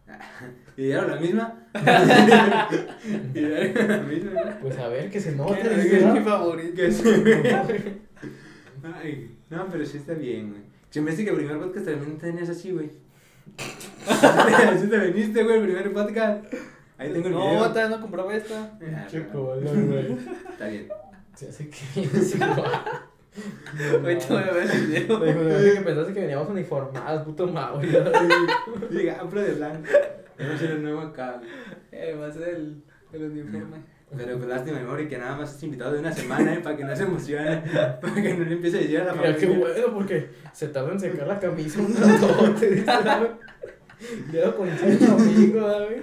¿Y dieron la misma? ¿Y dieron la misma? ¿no? Pues a ver, que se note. ¿Qué dice, es ¿no? mi favorito? Que se. Ay, no, pero sí está bien, güey. Se me hace que el primer podcast también tenías así, güey. Así te viniste, güey, el primer podcast. Ahí tengo el No, video. todavía no compraba esta. Ah, Che, no, color, güey. Está bien. Se hace que es igual. Ahorita voy a ver el video. Me dijo, me imagino que pensaste que veníamos uniformados, puto Mau. Llega amplo de blanco. Vamos a el nuevo acá. Eh, va a ser el, el uniforme. Pero pues lástima, Mori, que nada más es invitado de una semana, ¿eh? Para que no se emocione. Para que no le empiece a decir a la Mira qué familia. bueno, porque se tarda en secar la camisa un ratote. dice, güey. Dedo con el amigo, güey.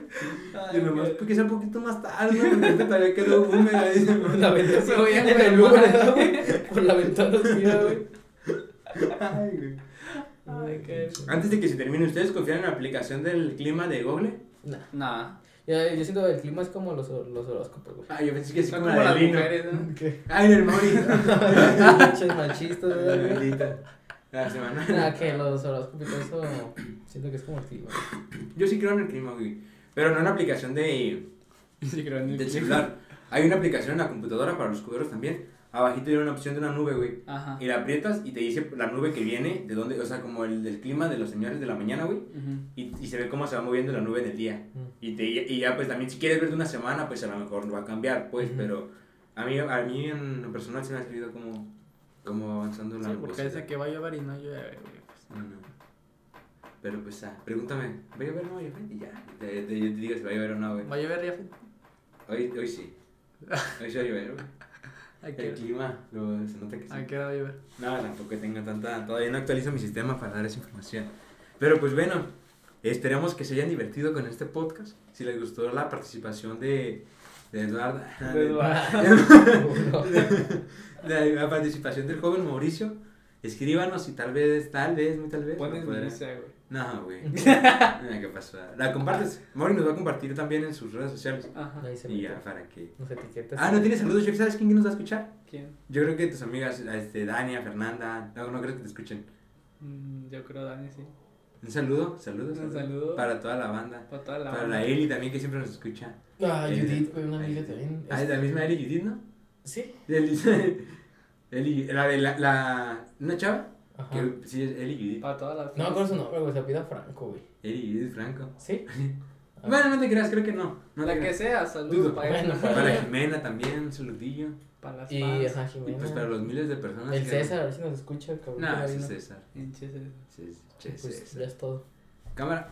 Y nomás porque sea un poquito más tarde, ¿no? Porque ahorita todavía quedó húmeda. Dice, La ventana Se voy a güey. Por la ventana así, güey. Ay, güey. Ay, qué. Antes de que se termine, ¿ustedes confían en la aplicación del clima de Google? Nah. Nah. Ya, yo siento que el clima es como los, los horóscopos, güey. Ah, yo pensé que Son como como la de Lino. mujeres, ¿no? ¿Qué? Ay, el Mori. Pinches machistas, güey. La semana. Nada, que los horóscopos y todo eso, siento que es como el clima. Yo sí creo en el clima, güey. Pero no en la aplicación de, Sí, creo en el del clima. celular. Hay una aplicación en la computadora para los cuberos también. Abajito tiene una opción de una nube, güey. Ajá. Y la aprietas y te dice la nube que viene, de dónde, o sea, como el del clima de los señores de la mañana, güey. Ujú. Y, y se ve cómo se va moviendo la nube del día. Mm. Y, te, y ya, pues también, si quieres ver de una semana, pues a lo mejor va a cambiar, pues. Ujú. Pero a mí, a mí en lo personal se me ha servido como, como avanzando la Sí, porque dice que va a llover y no llueve, güey. pues. No, no. Pero pues, ah, pregúntame, ¿va a llover o no va a llover? Y ya, te, te, te digo si va a llover o no, güey. ¿Va a llover, Jafet? Hoy, hoy sí. Hoy sí va a llover, güey. ¿A El qué, clima, lo, se nota que sí. ¿A qué hora va a llover? No, tampoco tengo tanta. Todavía no actualizo mi sistema para dar esa información. Pero pues bueno, esperamos que se hayan divertido con este podcast. Si les gustó la participación de, de Eduardo. De Eduardo. de la participación del joven Mauricio. Escríbanos y tal vez, tal vez, muy tal vez. Pones no Milicia, güey. No, güey. ¿Qué pasó? La compartes. Mauri nos va a compartir también en sus redes sociales. Ajá. Ahí se Y ya, para que. Nos etiquetas. Ah, no tienes saludos, Jeff. ¿Sabes quién nos va a escuchar? ¿Quién? Yo creo que tus amigas, este, Dania, Fernanda. No, no creo que te escuchen. Mm, yo creo Dani, sí. Un saludo, saludos. Un saludos. saludo. Para toda la banda. Para toda la Para banda. la Eli también, que siempre nos escucha. Ah, Eh, Judith, güey, una amiga también. Ah, es la misma Eli Judith, ¿no? Sí. Eli, Eli, la de la, la. ¿Una chava? Ajá. Que sí es Eli Judith. Para toda la No me acuerdo su nombre, güey, se apida Franco, güey. Eli Judith Franco. ¿Sí? Ah. Bueno, no te creas, creo que no. no La que sea, saludos para Bueno, para- Para Jimena también, un saludillo. Para las Y, fans. ajá, Y Jimena. pues para los miles de personas. El que- César, a ver si nos escucha, cabrón. No, no ese vino. César. Sí, che, Pues ya César. es todo. Cámara.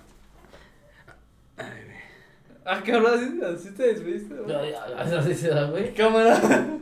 Ay, güey. Ah, ¿qué hablas? ¿Así te despediste? güey? Ya, ya, ya, así se da, güey. Cámara.